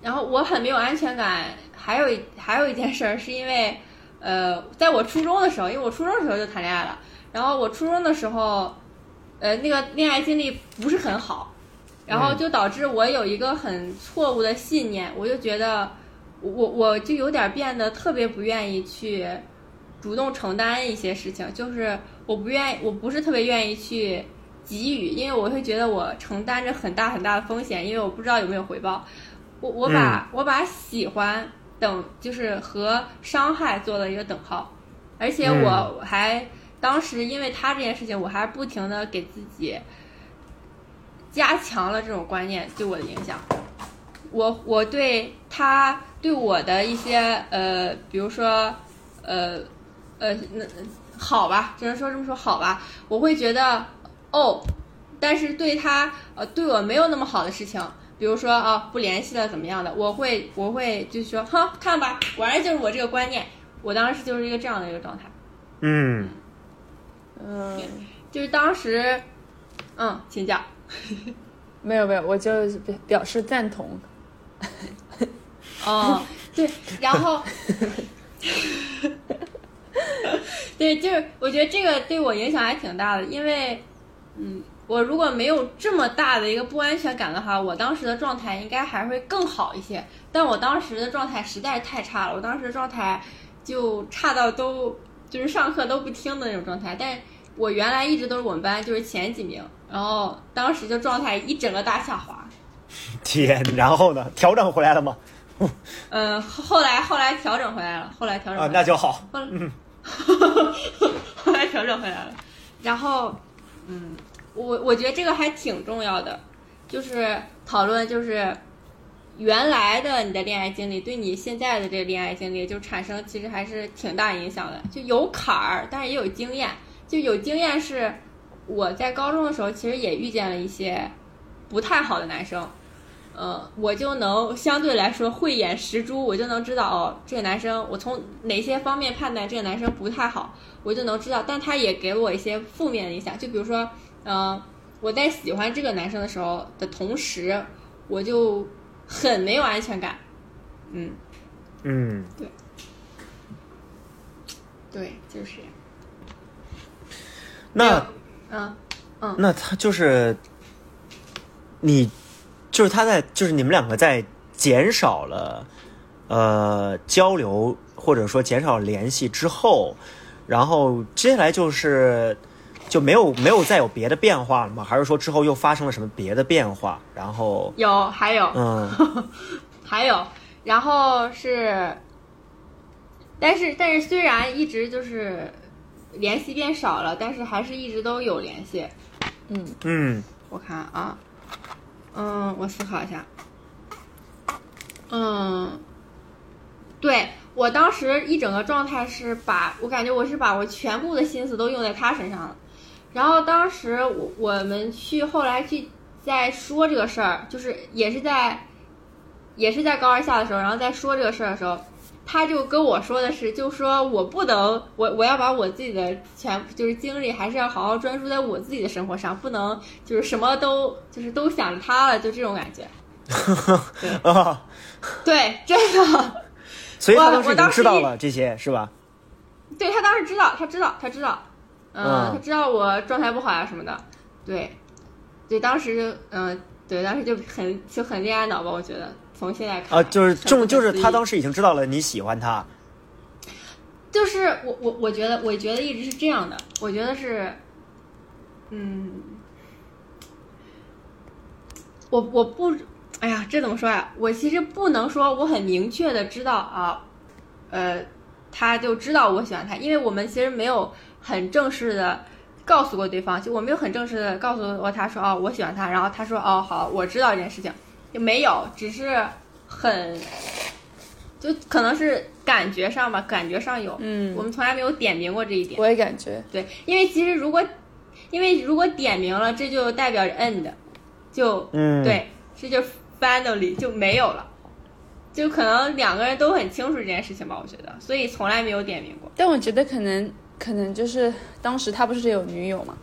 然后我很没有安全感，还有一还有一件事儿，是因为，呃，在我初中的时候，因为我初中的时候就谈恋爱了。然后我初中的时候，呃，那个恋爱经历不是很好，然后就导致我有一个很错误的信念，我就觉得。我我就有点变得特别不愿意去主动承担一些事情，就是我不愿意，我不是特别愿意去给予，因为我会觉得我承担着很大很大的风险，因为我不知道有没有回报。我我把我把喜欢等就是和伤害做了一个等号，而且我还当时因为他这件事情，我还不停的给自己加强了这种观念对我的影响。我我对他对我的一些呃，比如说呃呃那好吧，只能说这么说好吧，我会觉得哦，但是对他呃对我没有那么好的事情，比如说啊不联系了怎么样的，我会我会就说哼看吧，果然就是我这个观念，我当时就是一个这样的一个状态，嗯嗯，就是当时嗯请讲，*laughs* 没有没有，我就表表示赞同。*laughs* 哦，*laughs* 对，然后，*laughs* 对，就是我觉得这个对我影响还挺大的，因为，嗯，我如果没有这么大的一个不安全感的话，我当时的状态应该还会更好一些。但我当时的状态实在是太差了，我当时的状态就差到都就是上课都不听的那种状态。但我原来一直都是我们班就是前几名，然后当时就状态一整个大下滑。*laughs* 天，然后呢？调整回来了吗？嗯，*laughs* 后来后来调整回来了，后来调整啊，那就好。嗯，*laughs* 后来调整回来了。然后，嗯，我我觉得这个还挺重要的，就是讨论就是原来的你的恋爱经历对你现在的这个恋爱经历就产生其实还是挺大影响的。就有坎儿，但是也有经验。就有经验是我在高中的时候其实也遇见了一些不太好的男生。嗯，我就能相对来说慧眼识珠，我就能知道哦，这个男生我从哪些方面判断这个男生不太好，我就能知道。但他也给了我一些负面的影响，就比如说，嗯，我在喜欢这个男生的时候的同时，我就很没有安全感。嗯，嗯，对，对，就是这样。那，嗯嗯，那他就是你。就是他在，就是你们两个在减少了呃交流或者说减少联系之后，然后接下来就是就没有没有再有别的变化了吗？还是说之后又发生了什么别的变化？然后有还有嗯 *laughs* 还有，然后是，但是但是虽然一直就是联系变少了，但是还是一直都有联系。嗯嗯，我看啊。嗯，我思考一下。嗯，对我当时一整个状态是把我感觉我是把我全部的心思都用在他身上了。然后当时我我们去后来去在说这个事儿，就是也是在也是在高二下的时候，然后在说这个事儿的时候，他就跟我说的是，就说我不能，我我要把我自己的全就是精力还是要好好专注在我自己的生活上，不能就是什么都就是都想着他了，就这种感觉。*laughs* 啊，对，真的。所以他我当时知道了这些，是吧？对他当时知道，他知道，他知道，嗯，嗯他知道我状态不好呀、什么的，对，对，当时，嗯、对，当时就很就很恋爱脑吧，我觉得从现在看啊，就是很重，就是他当时已经知道了你喜欢他，就是我我我觉得我觉得一直是这样的，我觉得是，嗯，我我不，哎呀，这怎么说呀？我其实不能说我很明确的知道啊，呃，他就知道我喜欢他，因为我们其实没有很正式的告诉过对方，就我没有很正式的告诉过他说哦我喜欢他，然后他说哦好我知道这件事情，也没有，只是很。就可能是感觉上吧，感觉上有，嗯我们从来没有点名过这一点。我也感觉，对，因为其实如果，因为如果点名了，这就代表着 end，就嗯，，对，这就 finally 就没有了，就可能两个人都很清楚这件事情吧，我觉得，所以从来没有点名过。但我觉得可能可能就是当时他不是有女友嘛，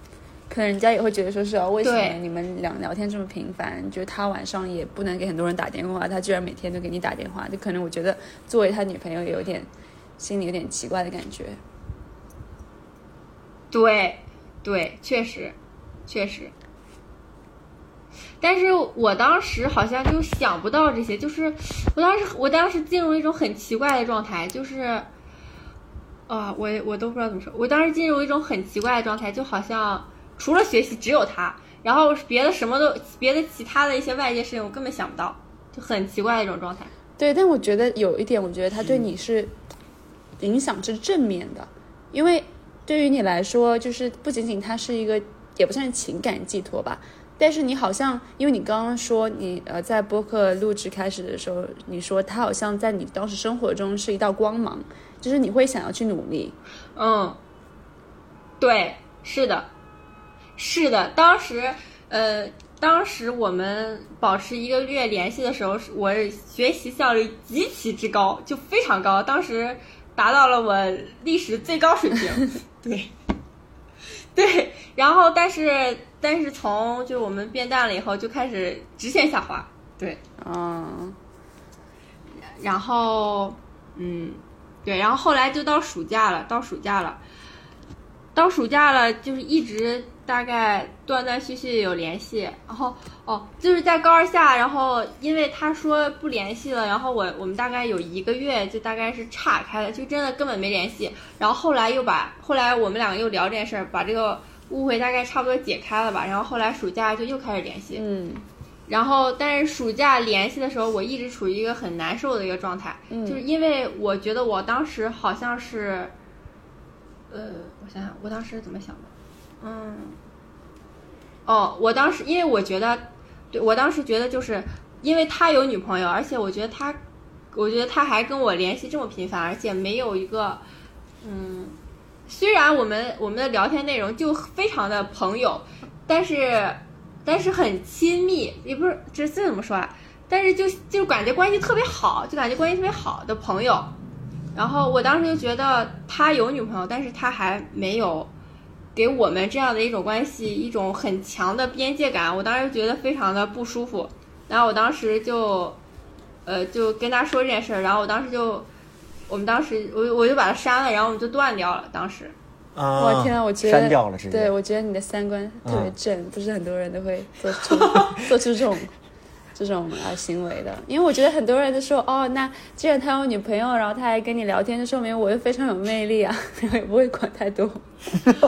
可能人家也会觉得说是哦，为什么你们俩聊天这么频繁？就是他晚上也不能给很多人打电话，他居然每天都给你打电话，就可能我觉得作为他女朋友也有点心里有点奇怪的感觉。对，对，确实，确实。但是我当时好像就想不到这些，就是我当时我当时进入一种很奇怪的状态，就是，啊，我也我都不知道怎么说，我当时进入一种很奇怪的状态，就好像除了学习只有他，然后别的什么都别的其他的一些外界事情我根本想不到，就很奇怪的一种状态。对，但我觉得有一点，我觉得他对你是影响是正面的，因为对于你来说，就是不仅仅他是一个，也不算是情感寄托吧，但是你好像，因为你刚刚说你呃在播客录制开始的时候，你说他好像在你当时生活中是一道光芒，就是你会想要去努力。嗯，对，是的，是的。当时，呃，当时我们保持一个月联系的时候，是我学习效率极其之高，就非常高，当时达到了我历史最高水平。*laughs* 对，*laughs* 对。然后，但是，但是从就我们变淡了以后，就开始直线下滑。对。嗯，然后，嗯，对，然后后来就到暑假了，到暑假了，到暑假了，就是一直大概断断续续有联系，然后哦，就是在高二下，然后因为他说不联系了，然后我我们大概有一个月就大概是岔开了，就真的根本没联系，然后后来又把后来我们两个又聊这件事儿，把这个误会大概差不多解开了吧，然后后来暑假就又开始联系，嗯。然后，但是暑假联系的时候，我一直处于一个很难受的一个状态，嗯。就是因为我觉得我当时好像是，呃，我想想，我当时怎么想的？嗯，哦，我当时因为我觉得，对我当时觉得就是因为他有女朋友，而且我觉得他，我觉得他还跟我联系这么频繁，而且没有一个，嗯，虽然我们我们的聊天内容就非常的朋友，但是但是很亲密，也不是这这怎么说啊？但是就就感觉关系特别好，就感觉关系特别好的朋友。然后我当时就觉得他有女朋友，但是他还没有给我们这样的一种关系一种很强的边界感。我当时觉得非常的不舒服。然后我当时就，呃，就跟他说这件事儿。然后我当时就，我们当时我我就把他删了，然后我们就断掉了。当时，啊，我天啊，我觉得删掉了，直接对，我觉得你的三观特别嗯正，不是很多人都会做出 *laughs* 做出这种这种啊行为的。因为我觉得很多人都说，哦，那既然他有女朋友，然后他还跟你聊天，就说明我又非常有魅力啊，然 *laughs* 后也不会管太多。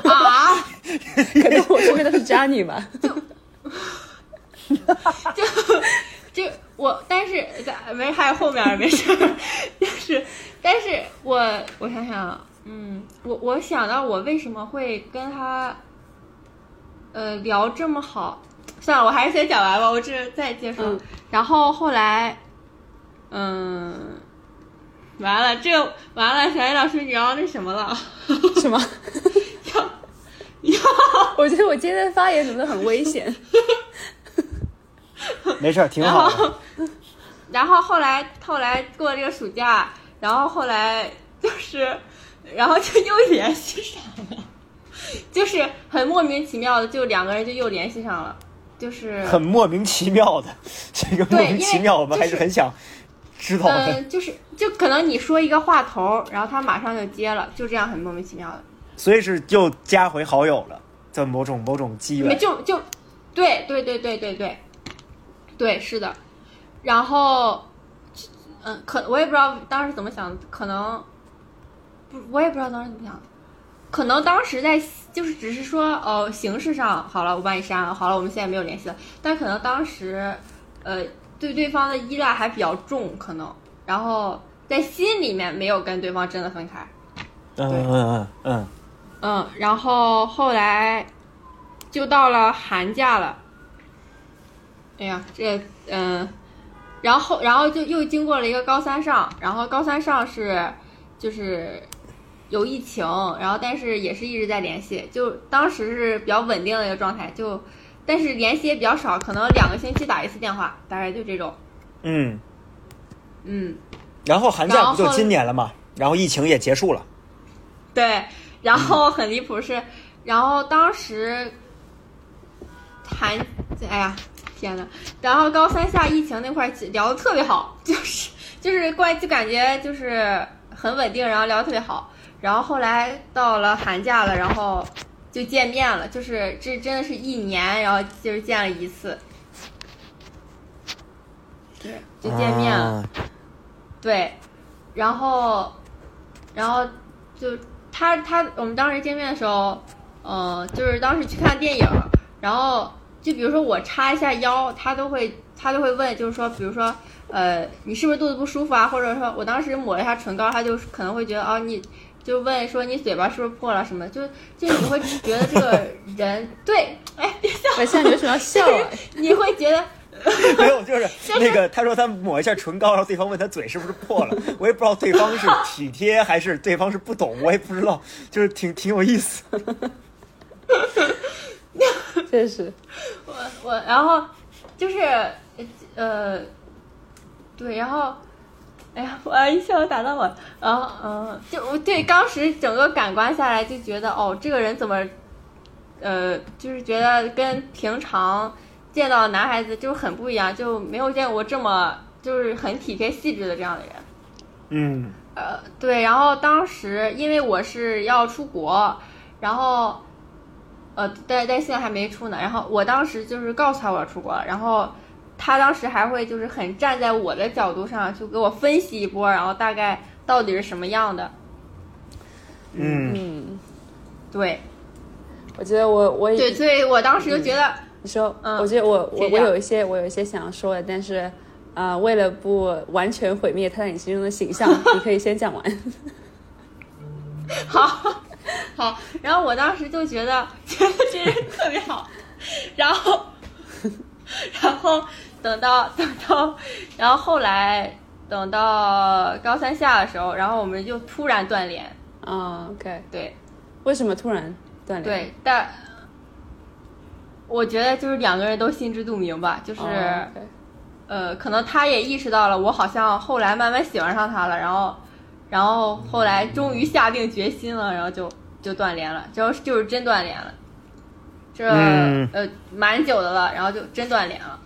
啊，*laughs* 可能我身边都是渣女吧。*laughs* 就就我，但是在没还有后面没事儿，但是但是我我想想，嗯，我我想到我为什么会跟他，呃，聊这么好，算了，我还是先讲完吧，我这再接说。嗯然后后来，嗯，完了，这完了，小叶老师你要那什么了，什么？要 *laughs* 要我觉得我今天的发言怎么都很危险。*laughs* 没事儿，挺好然后后来后来过了这个暑假，然后后来就是，然后就又联系上了，就是很莫名其妙的，就两个人就又联系上了，就是很莫名其妙的，这个莫名其妙，我们还是很想知道的。嗯，就是就可能你说一个话头，然后他马上就接了，就这样很莫名其妙的，所以是又加回好友了，在某种某种机缘。就就，对对对对对对，对是的，然后，嗯，可我也不知道当时怎么想，可能，不，我也不知道当时怎么想，可能当时在就是只是说，哦，形式上好了，我把你删了，好了，我们现在没有联系了，但可能当时，呃，对对方的依赖还比较重，可能，然后在心里面没有跟对方真的分开。嗯嗯嗯嗯，嗯，然后后来就到了寒假了。哎呀，这嗯，然后然后就又经过了一个高三上，然后高三上是就是有疫情，然后但是也是一直在联系，就当时是比较稳定的一个状态，就但是联系也比较少，可能两个星期打一次电话，大概就这种。嗯，嗯，然后寒假不就今年了嘛？然后疫情也结束了。对，然后很离谱是，然后当时谈，哎呀，天呐，然后高三下疫情那块聊的特别好，就是就是关就感觉就是很稳定，然后聊的特别好，然后后来到了寒假了，然后就见面了，就是这真的是一年，然后就是见了一次，对，就见面了。啊对，然后，然后就他他我们当时见面的时候，呃，就是当时去看电影，然后就比如说我叉一下腰，他都会他都会问，就是说，比如说，呃，你是不是肚子不舒服啊？或者说我当时抹了一下唇膏，他就可能会觉得哦，你就问说你嘴巴是不是破了什么？就就你会觉得这个人对，哎，别笑，我现在为什么要 *laughs* 笑啊？你会觉得。*laughs* 没有，*laughs* 就是那个他说他抹一下唇膏，然后对方问他嘴是不是破了，我也不知道对方是体贴还是对方是不懂，我也不知道，就是挺挺有意思。确实，我我然后就是呃对，然后哎呀，我一笑打到我，然后嗯，就我对当时整个感官下来就觉得哦，这个人怎么呃，就是觉得跟平常见到的男孩子就很不一样，就没有见过这么就是很体贴细致的这样的人。嗯呃，对，然后当时因为我是要出国，然后，呃，但但现在还没出呢。然后我当时就是告诉他我要出国了，然后他当时还会就是很站在我的角度上，就给我分析一波，然后大概到底是什么样的。嗯嗯，对我觉得我我对，所以我当时就觉得，你说，嗯我觉得我我我有一些我有一些想要说的，但是啊、呃为了不完全毁灭他在你心中的形象，*laughs* 你可以先讲完。*laughs* 好，好，然后我当时就觉得觉得这人特别好，然后，然后等到等到，然后后来等到高三下的时候，然后我们就突然断联，啊、k 对。为什么突然断联？对，但我觉得就是两个人都心知肚明吧，就是、呃，可能他也意识到了，我好像后来慢慢喜欢上他了，然后，然后后来终于下定决心了，然后就就断联了，就就是真断联了，这、嗯。呃蛮久的了，然后就真断联了，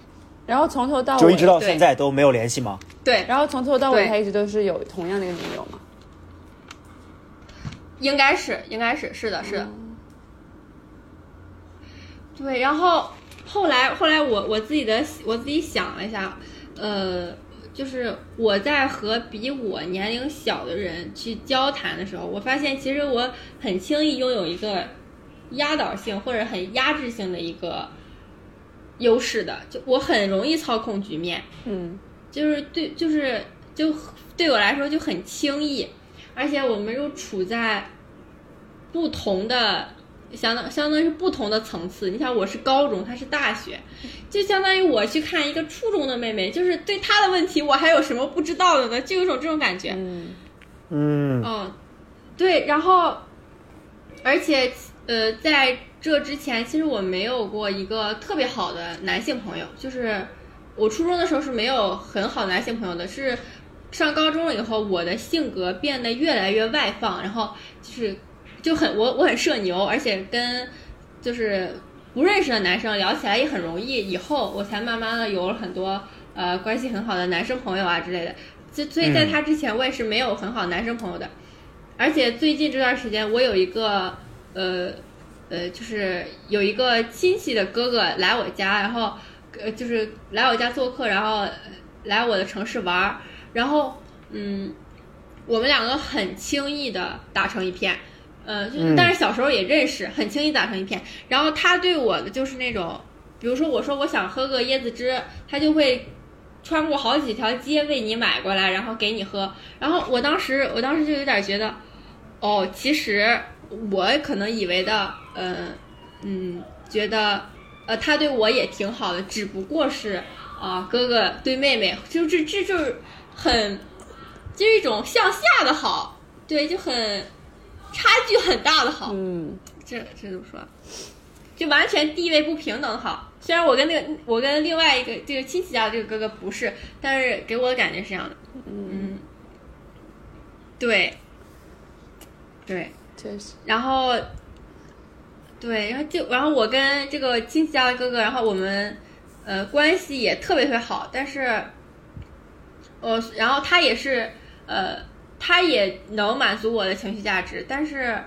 然后从头到尾就一直到现在都没有联系吗？对，然后从头到尾他一直都是有同样的一个女友吗？应该是应该是是的是的，对，然后后来后来我我自己的我自己想了一下，呃，就是我在和比我年龄小的人去交谈的时候，我发现其实我很轻易拥有一个压倒性或者很压制性的一个优势的，就我很容易操控局面，嗯就是对，就是就对我来说就很轻易，而且我们又处在不同的，相当相当于是不同的层次。你想，我是高中，他是大学，就相当于我去看一个初中的妹妹，就是对她的问题，我还有什么不知道的呢？就有种这种感觉。嗯嗯嗯，对，然后，而且呃，在这之前，其实我没有过一个特别好的男性朋友，就是我初中的时候是没有很好的男性朋友的，是上高中了以后，我的性格变得越来越外放，然后就是就很我我很社牛，而且跟就是不认识的男生聊起来也很容易。以后我才慢慢的有了很多呃关系很好的男生朋友啊之类的。就所以在他之前，我也是没有很好男生朋友的。而且最近这段时间，我有一个呃呃，就是有一个亲戚的哥哥来我家，然后呃就是来我家做客，然后来我的城市玩儿，然后嗯，我们两个很轻易的打成一片，呃，就是但是小时候也认识，很轻易打成一片。然后他对我的就是那种，比如说我说我想喝个椰子汁，他就会。穿过好几条街为你买过来，然后给你喝。然后我当时，我当时就有点觉得，哦，其实我可能以为的，嗯嗯，觉得呃他对我也挺好的，只不过是啊哥哥对妹妹，就这这就是很，就是一种向下的好，对，就很差距很大的好。嗯，这这怎么说？就完全地位不平等好。虽然我跟那个我跟另外一个这个亲戚家的这个哥哥不是，但是给我的感觉是这样的。嗯，对，对，确实。然后，对，然后就然后我跟这个亲戚家的哥哥，然后我们呃关系也特别特别好，但是，呃，然后他也是呃他也能满足我的情绪价值，但是，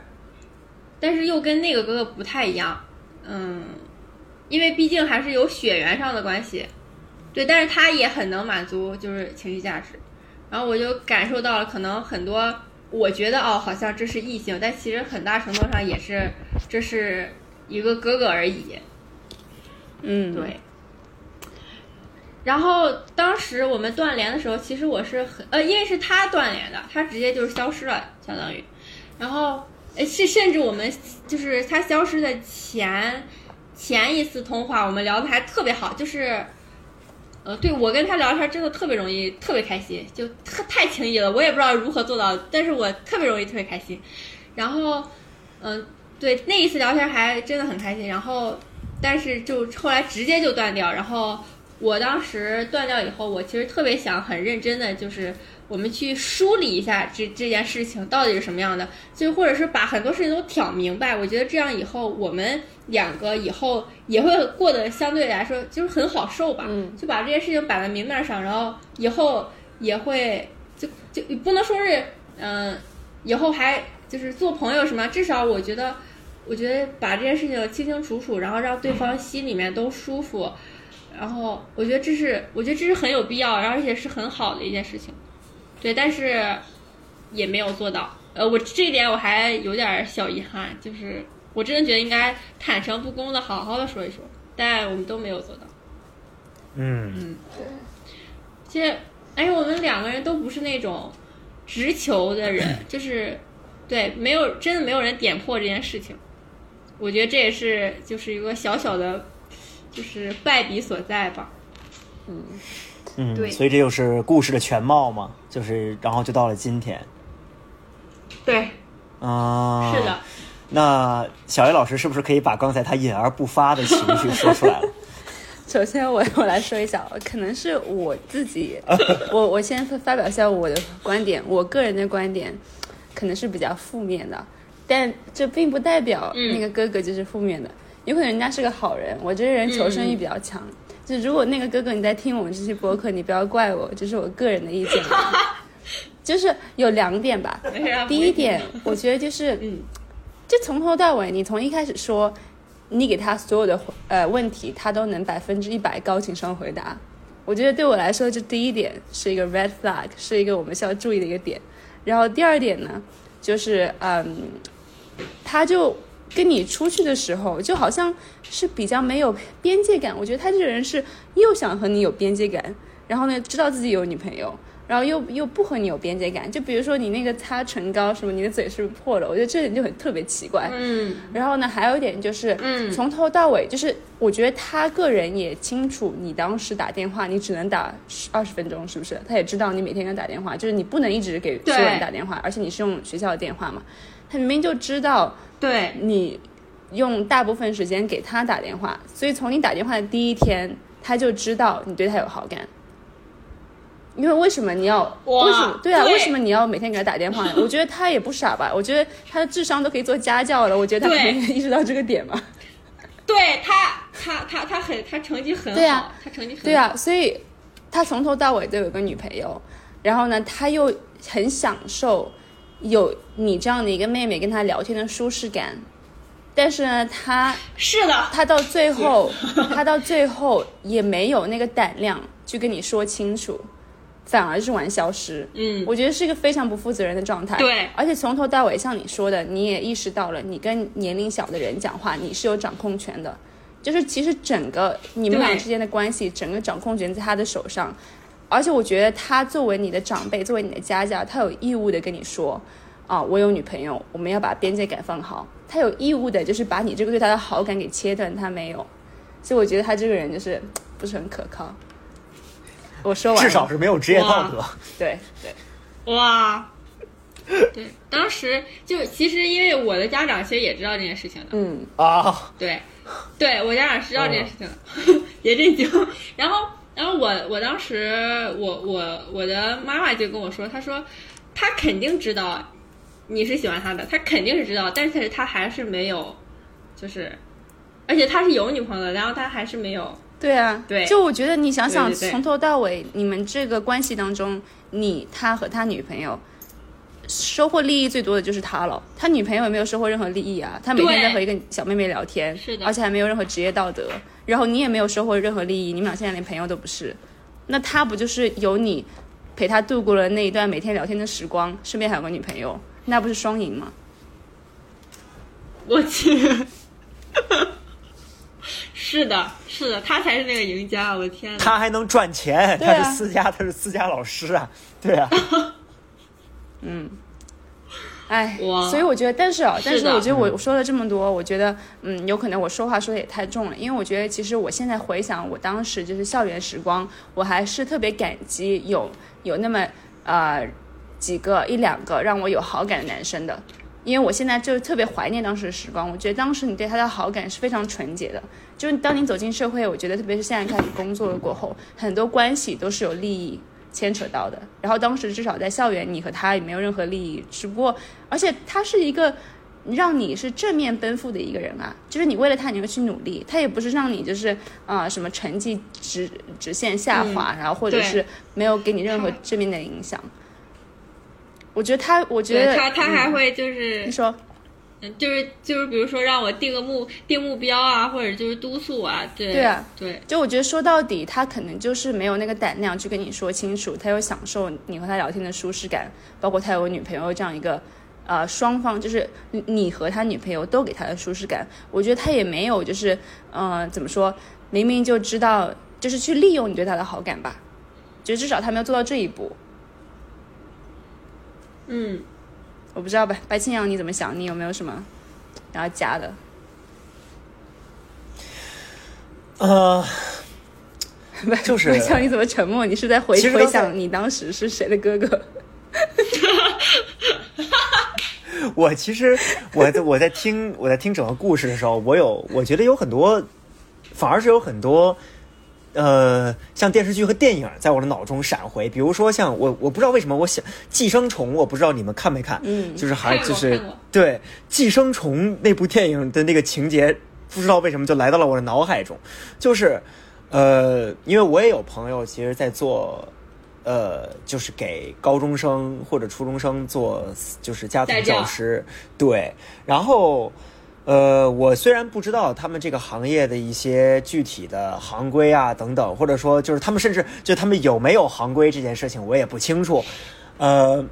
但是又跟那个哥哥不太一样，嗯。因为毕竟还是有血缘上的关系，对，但是他也很能满足就是情绪价值，然后我就感受到了可能很多，我觉得哦好像这是异性，但其实很大程度上也是这是一个哥哥而已，嗯，对。然后当时我们断联的时候，其实我是很呃，因为是他断联的，他直接就是消失了，相当于，然后是甚至我们就是他消失的前。前一次通话我们聊的还特别好，就是，呃，对我跟他聊天真的特别容易，特别开心，就太太轻易了，我也不知道如何做到，但是我特别容易特别开心。然后，嗯，对，那一次聊天还真的很开心。然后，但是就后来直接就断掉。然后我当时断掉以后，我其实特别想很认真的就是。我们去梳理一下这这件事情到底是什么样的，就或者是把很多事情都挑明白。我觉得这样以后我们两个以后也会过得相对来说就是很好受吧。嗯，就把这件事情摆在明面上，然后以后也会就就不能说是嗯，以后还就是做朋友什么，至少我觉得，我觉得把这件事情清清楚楚，然后让对方心里面都舒服，然后我觉得这是我觉得这是很有必要，然后而且是很好的一件事情。对，但是也没有做到。呃，我这一点我还有点小遗憾，就是我真的觉得应该坦诚不公的好好的说一说，但我们都没有做到。嗯嗯，对。其实，哎，我们两个人都不是那种直球的人，*clears throat* 就是对，没有真的没有人点破这件事情。我觉得这也是就是一个小小的，就是败笔所在吧。嗯。嗯，对，所以这就是故事的全貌嘛，就是然后就到了今天。对，啊，是的。那小叶老师是不是可以把刚才他隐而不发的情绪说出来了？*laughs* *laughs* 首先，我我来说一下，可能是我自己，*laughs* 我我先发表一下我的观点，我个人的观点可能是比较负面的，但这并不代表那个哥哥就是负面的，有可能人家是个好人，我这个人求生欲比较强。就如果那个哥哥你在听我们这期播客，你不要怪我，这是我个人的意见。*laughs* 就是有两点吧。第一点，我觉得就是，嗯，就从头到尾，你从一开始说，你给他所有的呃问题，他都能百分之一百高情商回答。我觉得对我来说，这第一点是一个 red flag，是一个我们需要注意的一个点。然后第二点呢，就是嗯，他就。跟你出去的时候，就好像是比较没有边界感。我觉得他这个人是又想和你有边界感，然后呢，知道自己有女朋友，然后又又不和你有边界感。就比如说你那个擦唇膏什么，你的嘴是不是破了？我觉得这点就很特别奇怪。嗯。然后呢，还有一点就是，嗯，从头到尾，就是我觉得他个人也清楚，你当时打电话你只能打二十分钟，是不是？他也知道你每天要打电话，就是你不能一直给所有人打电话，而且你是用学校的电话嘛。他明明就知道。对你用大部分时间给他打电话，所以从你打电话的第一天，他就知道你对他有好感。因为为什么你要？哇为什么？对啊，对为什么你要每天给他打电话呢？我觉得他也不傻吧，我觉得他的智商都可以做家教了，我觉得他肯定 *laughs* 意识到这个点嘛。对他，他他他很，他成绩很好，对啊他成绩很好，对啊，所以他从头到尾都有个女朋友，然后呢，他又很享受有你这样的一个妹妹跟他聊天的舒适感，但是呢，他是的，他到最后，*laughs* 他到最后也没有那个胆量去跟你说清楚，反而是玩消失。嗯，我觉得是一个非常不负责任的状态。对而且从头到尾，像你说的，你也意识到了，你跟年龄小的人讲话，你是有掌控权的。就是其实整个你们俩之间的关系，整个掌控权在他的手上。而且我觉得他作为你的长辈，作为你的家教，他有义务的跟你说，啊，我有女朋友，我们要把边界感放好。他有义务的，就是把你这个对他的好感给切断，他没有。所以我觉得他这个人就是不是很可靠。我说完，至少是没有职业道德。对对，哇，对，当时就其实因为我的家长其实也知道这件事情的，嗯，啊，对，对我家长是知道这件事情的，别震惊。然后，然后我我当时我我我的妈妈就跟我说，她说她肯定知道你是喜欢他的，她肯定是知道，但是她还是没有，就是，而且他是有女朋友的，然后他还是没有，对啊，对就我觉得你想想，从头到尾，你们这个关系当中，你他和他女朋友收获利益最多的就是他了，他女朋友也没有收获任何利益啊，他每天在和一个小妹妹聊天，是的而且还没有任何职业道德，然后你也没有收获任何利益，你们俩现在连朋友都不是，那他不就是有你陪他度过了那一段每天聊天的时光，顺便还有个女朋友，那不是双赢吗？我去。是的，是的，他才是那个赢家！我的天，他还能赚钱，啊他是私家，他是私家老师啊，对啊，*laughs* *laughs* 哎，所以我觉得，但是啊，但是我觉得我我说了这么多，我觉得，嗯，有可能我说话说的也太重了，因为我觉得其实我现在回想我当时就是校园时光，我还是特别感激有有那么呃几个一两个让我有好感的男生的，因为我现在就特别怀念当时的时光，我觉得当时你对他的好感是非常纯洁的，就是当你走进社会，我觉得特别是现在开始工作了过后，很多关系都是有利益。牵扯到的，然后当时至少在校园，你和他也没有任何利益，只不过而且他是一个让你是正面奔赴的一个人啊，就是你为了他你会去努力，他也不是让你就是啊、呃什么成绩直直线下滑，然后或者是没有给你任何正面的影响。我觉得他，我觉得他他还嗯。会就是你说。嗯，就是就是，比如说让我定个目定目标啊，或者就是督促啊，对对啊，对就我觉得说到底，他可能就是没有那个胆量去跟你说清楚，他有享受你和他聊天的舒适感，包括他有女朋友这样一个，呃，双方就是你你和他女朋友都给他的舒适感，我觉得他也没有就是，呃，怎么说，明明就知道就是去利用你对他的好感吧，就至少他没有做到这一步，嗯，我不知道白白青阳你怎么想，你有没有什么然后加的？呃，*laughs* 就是白青阳你怎么沉默？你是在回想你当时是谁的哥哥？*laughs* 我其实我在我在听我在听整个故事的时候，我有我觉得有很多，反而是有很多。呃，像电视剧和电影在我的脑中闪回，比如说像我，我不知道为什么我想《寄生虫》，我不知道你们看没看，嗯就是还就是对《寄生虫》那部电影的那个情节，不知道为什么就来到了我的脑海中，就是呃，因为我也有朋友其实在做。呃，就是给高中生或者初中生做，就是家庭教教师，对。然后，呃，我虽然不知道他们这个行业的一些具体的行规啊等等，或者说就是他们甚至就他们有没有行规这件事情，我也不清楚。呃，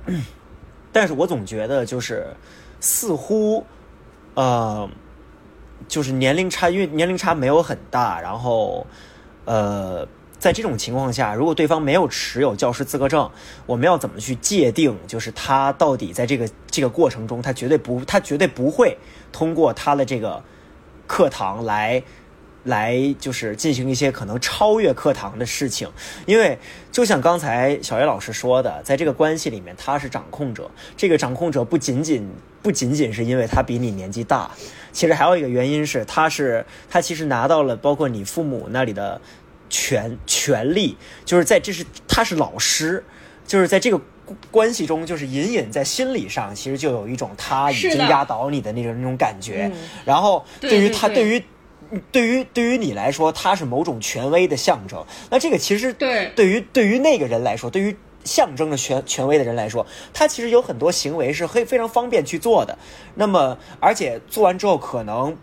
但是我总觉得就是似乎，呃，就是年龄差，因为年龄差没有很大，然后，呃。在这种情况下，如果对方没有持有教师资格证，我们要怎么去界定？就是他到底在这个这个过程中，他绝对不，他绝对不会通过他的这个课堂来来就是进行一些可能超越课堂的事情。因为就像刚才小叶老师说的，在这个关系里面，他是掌控者。这个掌控者不仅仅不仅仅是因为他比你年纪大，其实还有一个原因是，他是他其实拿到了包括你父母那里的。权权力，就是在这是他是老师，就是在这个关系中，就是隐隐在心理上，其实就有一种他已经压倒你的那种那种感觉。然后对于他，对于对于对于你来说，他是某种权威的象征。那这个其实对对于对于那个人来说，对于象征着权权威的人来说，他其实有很多行为是非非常方便去做的。那么而且做完之后可能。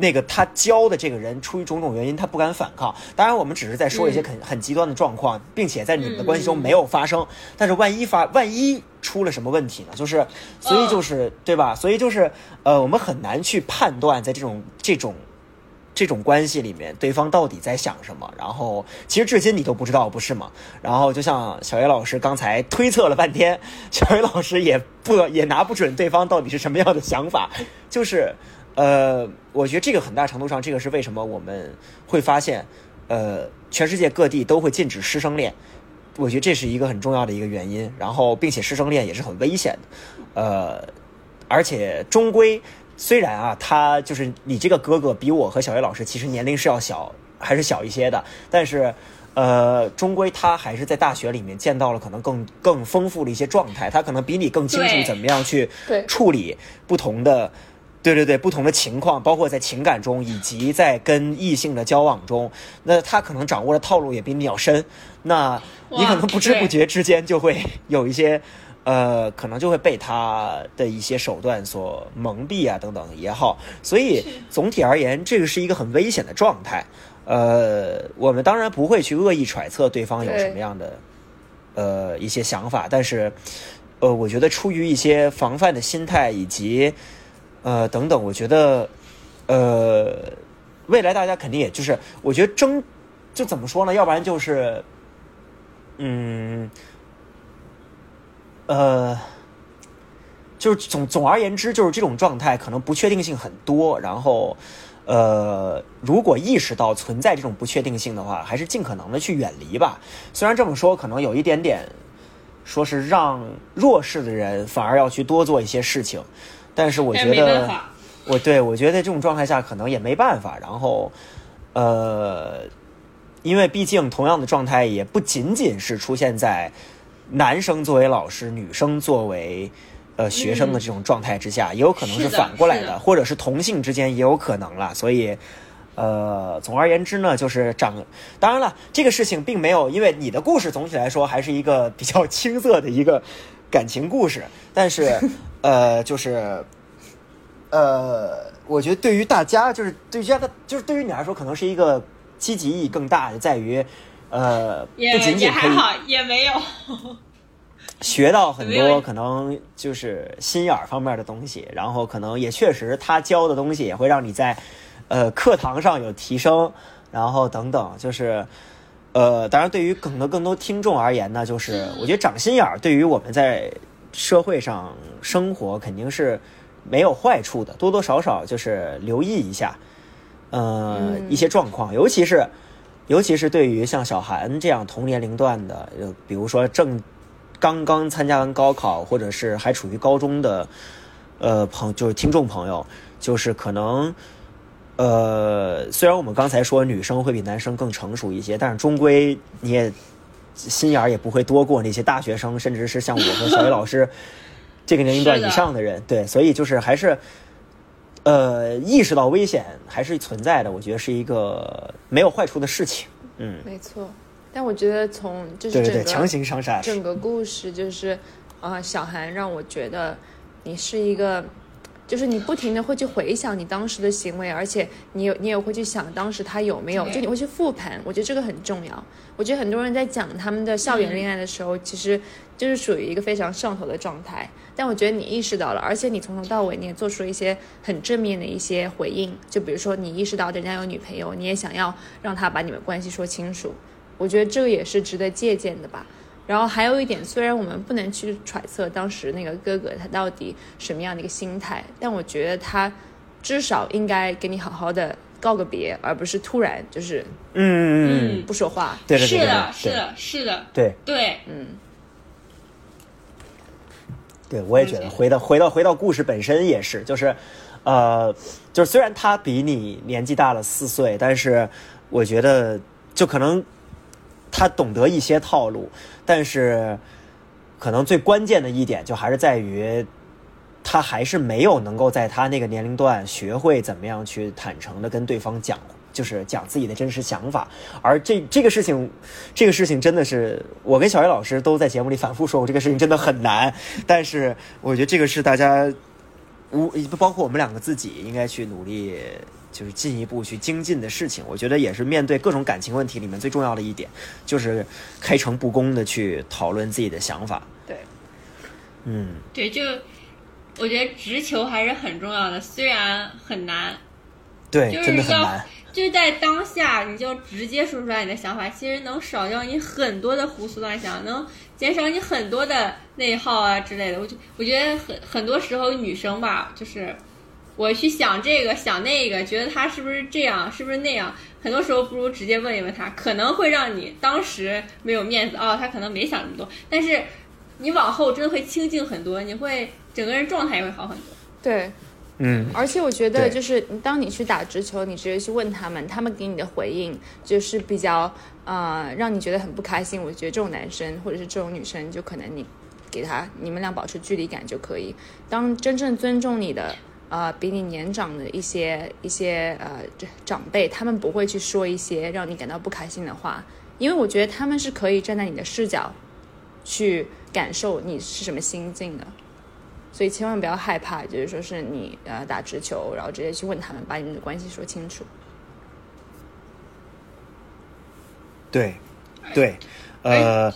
那个他教的这个人出于种种原因，他不敢反抗。当然，我们只是在说一些很很极端的状况，并且在你们的关系中没有发生。但是万一发，万一出了什么问题呢？就是，所以就是对吧？所以就是，呃，我们很难去判断在这种这种这种关系里面，对方到底在想什么。然后，其实至今你都不知道，不是吗？然后，就像小叶老师刚才推测了半天，小叶老师也不也拿不准对方到底是什么样的想法，就是。呃，我觉得这个很大程度上，这个是为什么我们会发现，呃，全世界各地都会禁止师生恋。我觉得这是一个很重要的一个原因。然后，并且师生恋也是很危险的。呃，而且终归，虽然啊，他就是你这个哥哥比我和小叶老师其实年龄是要小，还是小一些的。但是，呃，终归他还是在大学里面见到了可能更更丰富的一些状态。他可能比你更清楚怎么样去处理不同的。对对对，不同的情况，包括在情感中，以及在跟异性的交往中，那他可能掌握的套路也比你要深。那你可能不知不觉之间就会有一些，呃，可能就会被他的一些手段所蒙蔽啊，等等也好。所以总体而言，这个是一个很危险的状态。呃，我们当然不会去恶意揣测对方有什么样的，呃，一些想法，但是，呃，我觉得出于一些防范的心态以及。呃，等等，我觉得，呃，未来大家肯定也就是，我觉得争，就怎么说呢？要不然就是，嗯，呃，就是总总而言之，就是这种状态可能不确定性很多。然后，呃，如果意识到存在这种不确定性的话，还是尽可能的去远离吧。虽然这么说，可能有一点点，说是让弱势的人反而要去多做一些事情。但是我觉得，我对我觉得这种状态下可能也没办法。然后，呃，因为毕竟同样的状态也不仅仅是出现在男生作为老师、女生作为呃学生的这种状态之下，也有可能是反过来的，或者是同性之间也有可能了。所以，呃，总而言之呢，就是长。当然了，这个事情并没有，因为你的故事总体来说还是一个比较青涩的一个感情故事，但是。*laughs* 呃，就是，呃，我觉得对于大家，就是对于家的，就是对于你来说，可能是一个积极意义更大的，在于，呃，不仅仅可以，也没有 *laughs* 学到很多可能就是心眼儿方面的东西，然后可能也确实他教的东西也会让你在呃课堂上有提升，然后等等，就是呃，当然对于更多更多听众而言呢，就是我觉得长心眼儿对于我们在。社会上生活肯定是没有坏处的，多多少少就是留意一下，呃，一些状况，尤其是尤其是对于像小韩这样同年龄段的，就，比如说正刚刚参加完高考，或者是还处于高中的，呃，朋就是听众朋友，就是可能，呃，虽然我们刚才说女生会比男生更成熟一些，但是终归你也。心眼儿也不会多过那些大学生，甚至是像我和小雨老师 *laughs* 这个年龄段以上的人。对，所以就是还是，呃，意识到危险还是存在的。我觉得是一个没有坏处的事情。嗯，没错。但我觉得从就是强行上山，整个故事就是啊，小韩让我觉得你是一个。就是你不停的会去回想你当时的行为，而且你有你也会去想当时他有没有，就你会去复盘。我觉得这个很重要。我觉得很多人在讲他们的校园恋爱的时候，其实就是属于一个非常上头的状态。但我觉得你意识到了，而且你从头到尾你也做出了一些很正面的一些回应。就比如说你意识到人家有女朋友，你也想要让他把你们关系说清楚。我觉得这个也是值得借鉴的吧。然后还有一点，虽然我们不能去揣测当时那个哥哥他到底什么样的一个心态，但我觉得他至少应该跟你好好的告个别，而不是突然就是嗯嗯不说话。对对对，是的，是的，是的，对对，嗯，对我也觉得，回到回到回到故事本身也是，就是呃，就是虽然他比你年纪大了四岁，但是我觉得。就可能他懂得一些套路，但是可能最关键的一点就还是在于。他还是没有能够在他那个年龄段学会怎么样去坦诚的跟对方讲，就是讲自己的真实想法。而这这个事情，这个事情真的是我跟小叶老师都在节目里反复说过，这个事情真的很难。但是我觉得这个是大家无不包括我们两个自己应该去努力，就是进一步去精进的事情。我觉得也是面对各种感情问题里面最重要的一点，就是开诚布公的去讨论自己的想法。对，嗯，对，就。我觉得直球还是很重要的，虽然很难，对，就是要就在当下，你就直接说出来你的想法，其实能少掉你很多的胡思乱想，能减少你很多的内耗啊之类的。我就我觉得很很多时候女生吧，就是我去想这个想那个，觉得他是不是这样，是不是那样，很多时候不如直接问一问他，可能会让你当时没有面子哦，他可能没想那么多，*laughs* 但是你往后真的会清静很多，你会。整个人状态也会好很多。对，嗯，而且我觉得就是当你去打直球，你直接去问他们，他们给你的回应就是比较呃让你觉得很不开心。我觉得这种男生或者是这种女生，就可能你给他你们俩保持距离感就可以。当真正尊重你的呃比你年长的一些一些呃长辈，他们不会去说一些让你感到不开心的话，因为我觉得他们是可以站在你的视角去感受你是什么心境的。所以千万不要害怕，就是说是你呃打直球，然后直接去问他们，把你们的关系说清楚。对，对，呃，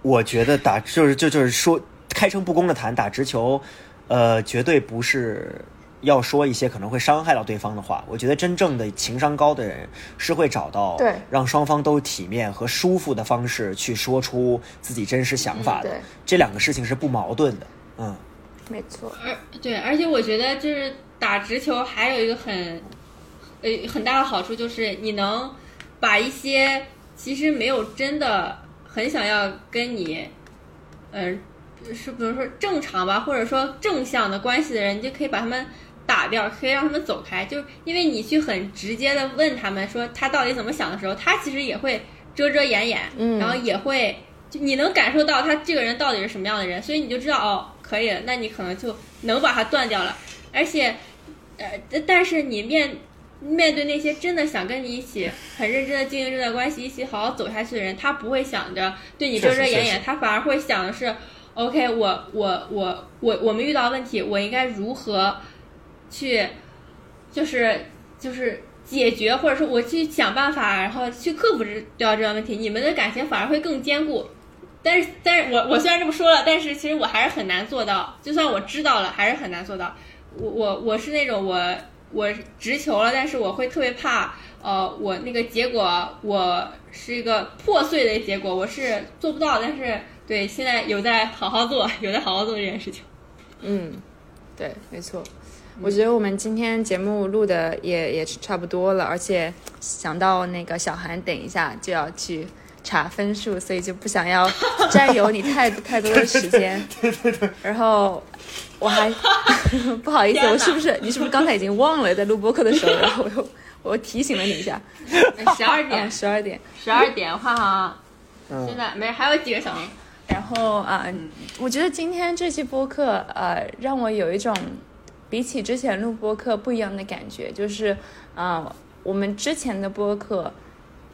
我觉得打就是就就是说开诚布公的谈打直球，呃，绝对不是要说一些可能会伤害到对方的话。我觉得真正的情商高的人是会找到对让双方都体面和舒服的方式去说出自己真实想法的。这两个事情是不矛盾的。嗯，没错。而对，而且我觉得就是打直球还有一个很，呃，很大的好处就是你能把一些其实没有真的很想要跟你，嗯，是比如说正常吧，或者说正向的关系的人，你就可以把他们打掉，可以让他们走开。就是因为你去很直接的问他们说他到底怎么想的时候，他其实也会遮遮掩掩，嗯，然后也会就你能感受到他这个人到底是什么样的人，所以你就知道哦。可以，那你可能就能把他断掉了。而且，呃，但是你面面对那些真的想跟你一起很认真的经营这段关系，一起好好走下去的人，他不会想着对你遮遮掩掩，他反而会想的是，OK，我我我我我们遇到问题，我应该如何去，就是就是解决，或者说我去想办法，然后去克服这掉这段问题，你们的感情反而会更坚固。但是，但是我我虽然这么说了，但是其实我还是很难做到。就算我知道了，还是很难做到。我我我是那种我我直球了，但是我会特别怕，呃，我那个结果我是一个破碎的结果，我是做不到。但是对，现在有在好好做，有在好好做这件事情。嗯，对，没错。我觉得我们今天节目录的也也差不多了，而且想到那个小韩，等一下就要去。查分数，所以就不想要 *laughs* 占有你太太多的时间。对对对。*laughs* 然后我还 *laughs* 不好意思，我是不是你是不是刚才已经忘了在录播客的时候，然后我又我提醒了你一下。十二点，十二点，十二点，换哈。现在没还有几个小时。然后啊，我觉得今天这期播客呃，让我有一种比起之前录播客不一样的感觉，就是啊，我们之前的播客。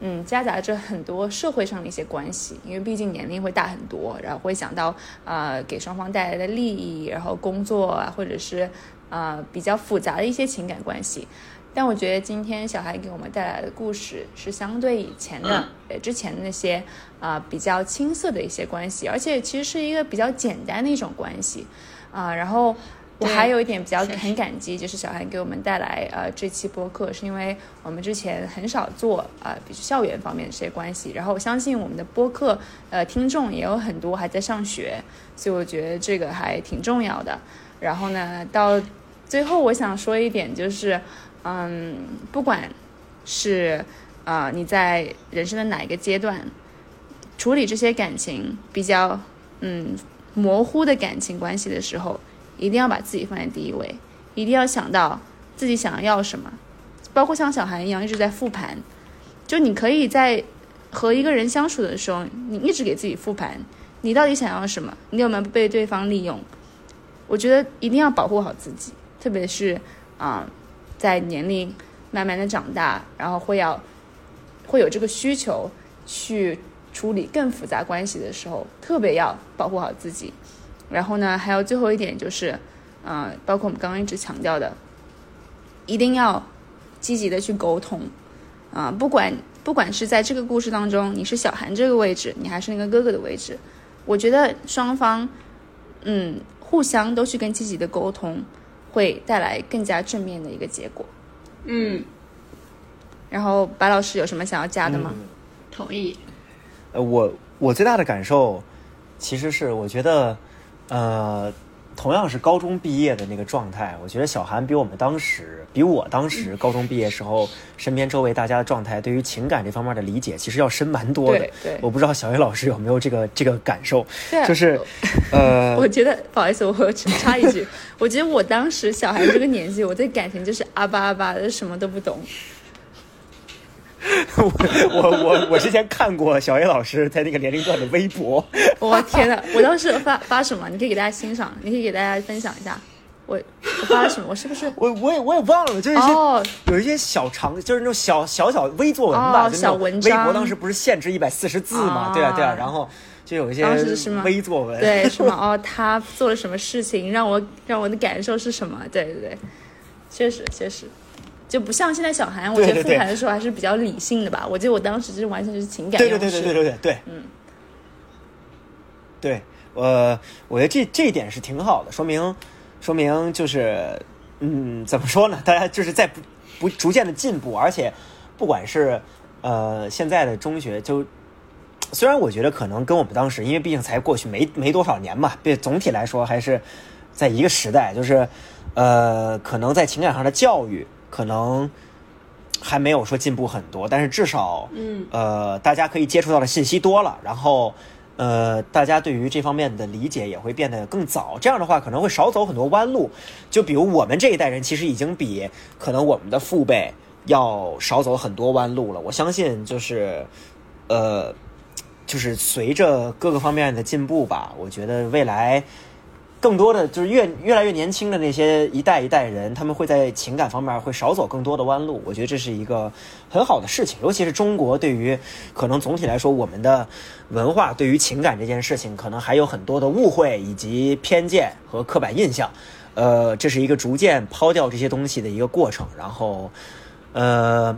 嗯，夹杂着很多社会上的一些关系，因为毕竟年龄会大很多，然后会想到呃给双方带来的利益，然后工作啊，或者是呃比较复杂的一些情感关系。但我觉得今天小孩给我们带来的故事是相对以前的呃之前的那些啊比较青涩的一些关系，而且其实是一个比较简单的一种关系啊，然后。我还有一点比较很感激，就是小孩给我们带来呃这期播客，是因为我们之前很少做啊，比如校园方面的这些关系。然后我相信我们的播客呃听众也有很多还在上学，所以我觉得这个还挺重要的。然后呢，到最后我想说一点，就是嗯，不管是啊你在人生的哪一个阶段处理这些感情比较嗯模糊的感情关系的时候。一定要把自己放在第一位，一定要想到自己想要什么，包括像小韩一样一直在复盘。就你可以在和一个人相处的时候，你一直给自己复盘，你到底想要什么？你有没有被对方利用？我觉得一定要保护好自己，特别是啊、在年龄慢慢的长大，然后会要会有这个需求去处理更复杂关系的时候，特别要保护好自己。然后呢，还有最后一点就是，呃，包括我们刚刚一直强调的，一定要积极的去沟通，啊、不管不管是在这个故事当中，你是小韩这个位置，你还是那个哥哥的位置，我觉得双方，嗯，互相都去跟积极的沟通，会带来更加正面的一个结果。嗯，然后白老师有什么想要加的吗？嗯同意。呃，我我最大的感受其实是，我觉得，呃，同样是高中毕业的那个状态，我觉得小韩比我们当时，比我当时高中毕业时候，身边周围大家的状态，对于情感这方面的理解，其实要深蛮多的对。对我不知道小叶老师有没有这个这个感受，*laughs* 就是，呃，我觉得 *laughs* 不好意思，我插一句，我觉得我当时小孩这个年纪，我对感情就是阿巴阿巴的，什么都不懂。*laughs* 我我我我之前看过小叶老师在那个年龄段的微博，*laughs* 我天呐，我当时发发什么？你可以给大家欣赏，你可以给大家分享一下。我我发了什么？我是不是？我我也我也忘了，就是一些、哦，有一些小长，就是那种小小小微作文吧，哦就小文章微博当时不是限制一百四十字嘛？啊对啊对啊，然后就有一些微作文，对，*laughs* 什么哦，他做了什么事情，让我让我的感受是什么？对对对，确实确实，就不像现在小韩，我觉得复盘的时候还是比较理性的吧。我记得我当时就是完全是情感对对对。对对对对对，嗯，对，呃，我觉得这这一点是挺好的，说明说明就是，嗯，怎么说呢？大家就是在不不逐渐的进步，而且不管是呃现在的中学，就虽然我觉得可能跟我们当时，因为毕竟才过去没没多少年嘛，对，总体来说还是在一个时代，就是呃，可能在情感上的教育可能还没有说进步很多，但是至少嗯呃，大家可以接触到的信息多了，然后呃，大家对于这方面的理解也会变得更早。这样的话，可能会少走很多弯路。就比如我们这一代人，其实已经比可能我们的父辈要少走很多弯路了。我相信，就是呃，就是随着各个方面的进步吧，我觉得未来。更多的就是越越来越年轻的那些一代一代人，他们会在情感方面会少走更多的弯路。我觉得这是一个很好的事情，尤其是中国对于可能总体来说我们的文化对于情感这件事情，可能还有很多的误会以及偏见和刻板印象。呃，这是一个逐渐抛掉这些东西的一个过程，然后，呃，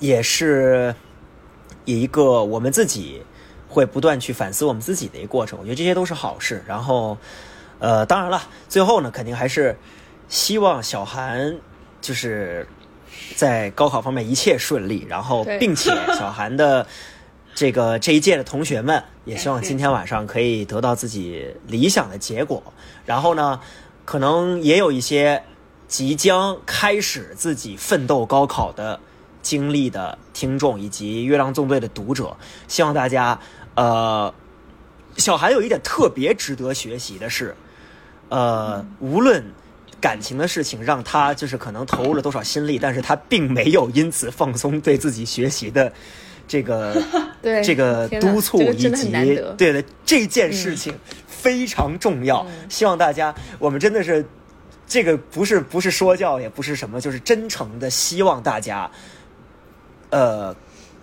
也是一个我们自己会不断去反思我们自己的一个过程。我觉得这些都是好事。然后，*laughs* 呃，当然了，最后呢，肯定还是希望小韩就是在高考方面一切顺利，然后并且小韩的这个这一届的同学们也希望今天晚上可以得到自己理想的结果。然后呢，可能也有一些即将开始自己奋斗高考的经历的听众以及《月亮纵队》的读者，希望大家呃，小韩有一点特别值得学习的是，呃，无论感情的事情让他就是可能投入了多少心力，但是他并没有因此放松对自己学习的 *laughs* 这个对这个督促以及对的这件事情非常重要。希望大家，我们真的是这个不是不是说教，也不是什么，就是真诚的希望大家，呃，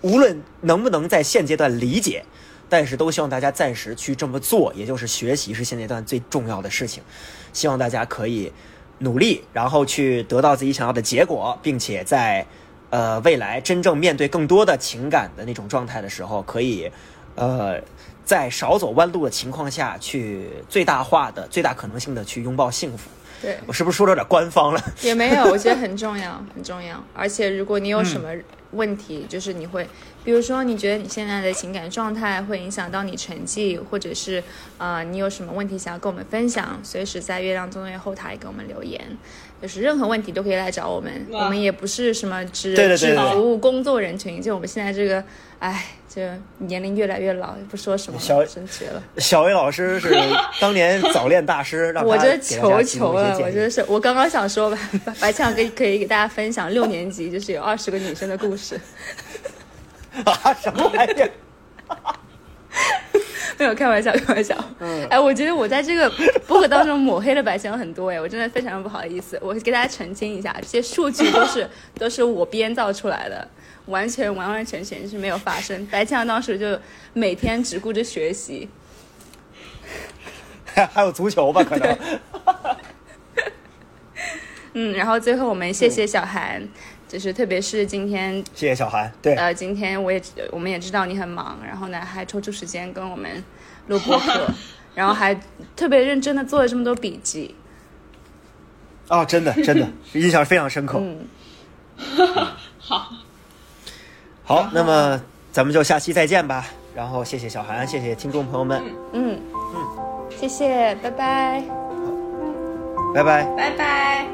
无论能不能在现阶段理解。但是都希望大家暂时去这么做，也就是学习是现阶段最重要的事情。希望大家可以努力，然后去得到自己想要的结果，并且在呃未来真正面对更多的情感的那种状态的时候，可以呃在少走弯路的情况下去最大化的、最大可能性的去拥抱幸福。对，我是不是说的有点官方了？也没有，我觉得很重要，很重要。而且如果你有什么问题，就是你会，比如说你觉得你现在的情感状态会影响到你成绩，或者是呃你有什么问题想要跟我们分享，随时在月亮中队后台给我们留言。就是任何问题都可以来找我们，我们也不是什么只对对对只服务工作人群，就我们现在这个，哎，就年龄越来越老，不说什么小了，真绝了。小薇老师是当年早恋大师，让他我这给大家求提供求了，一些建议我真的是，我刚刚想说吧，白白强可以可以给大家分享六年级就是有二十个女生的故事。啊，什么玩意儿？*laughs* 没有开玩笑，开玩笑。嗯哎，我觉得我在这个播客当中抹黑了白香很多哎，我真的非常不好意思，我给大家澄清一下，这些数据都是 *laughs* 都是我编造出来的，完全完完全全是没有发生。白香当时就每天只顾着学习，*laughs* 还有足球吧？可能。嗯，然后最后我们谢谢小韩，就是特别是今天谢谢小韩。对，呃，今天我也我们也知道你很忙，然后呢还抽出时间跟我们录播客，*laughs* 然后还特别认真的做了这么多笔记。哦，真的真的印象非常深刻。*laughs* 嗯，*laughs* 好，好，那么咱们就下期再见吧。然后谢谢小韩，谢谢听众朋友们，嗯嗯，谢谢，拜拜。拜拜。拜拜。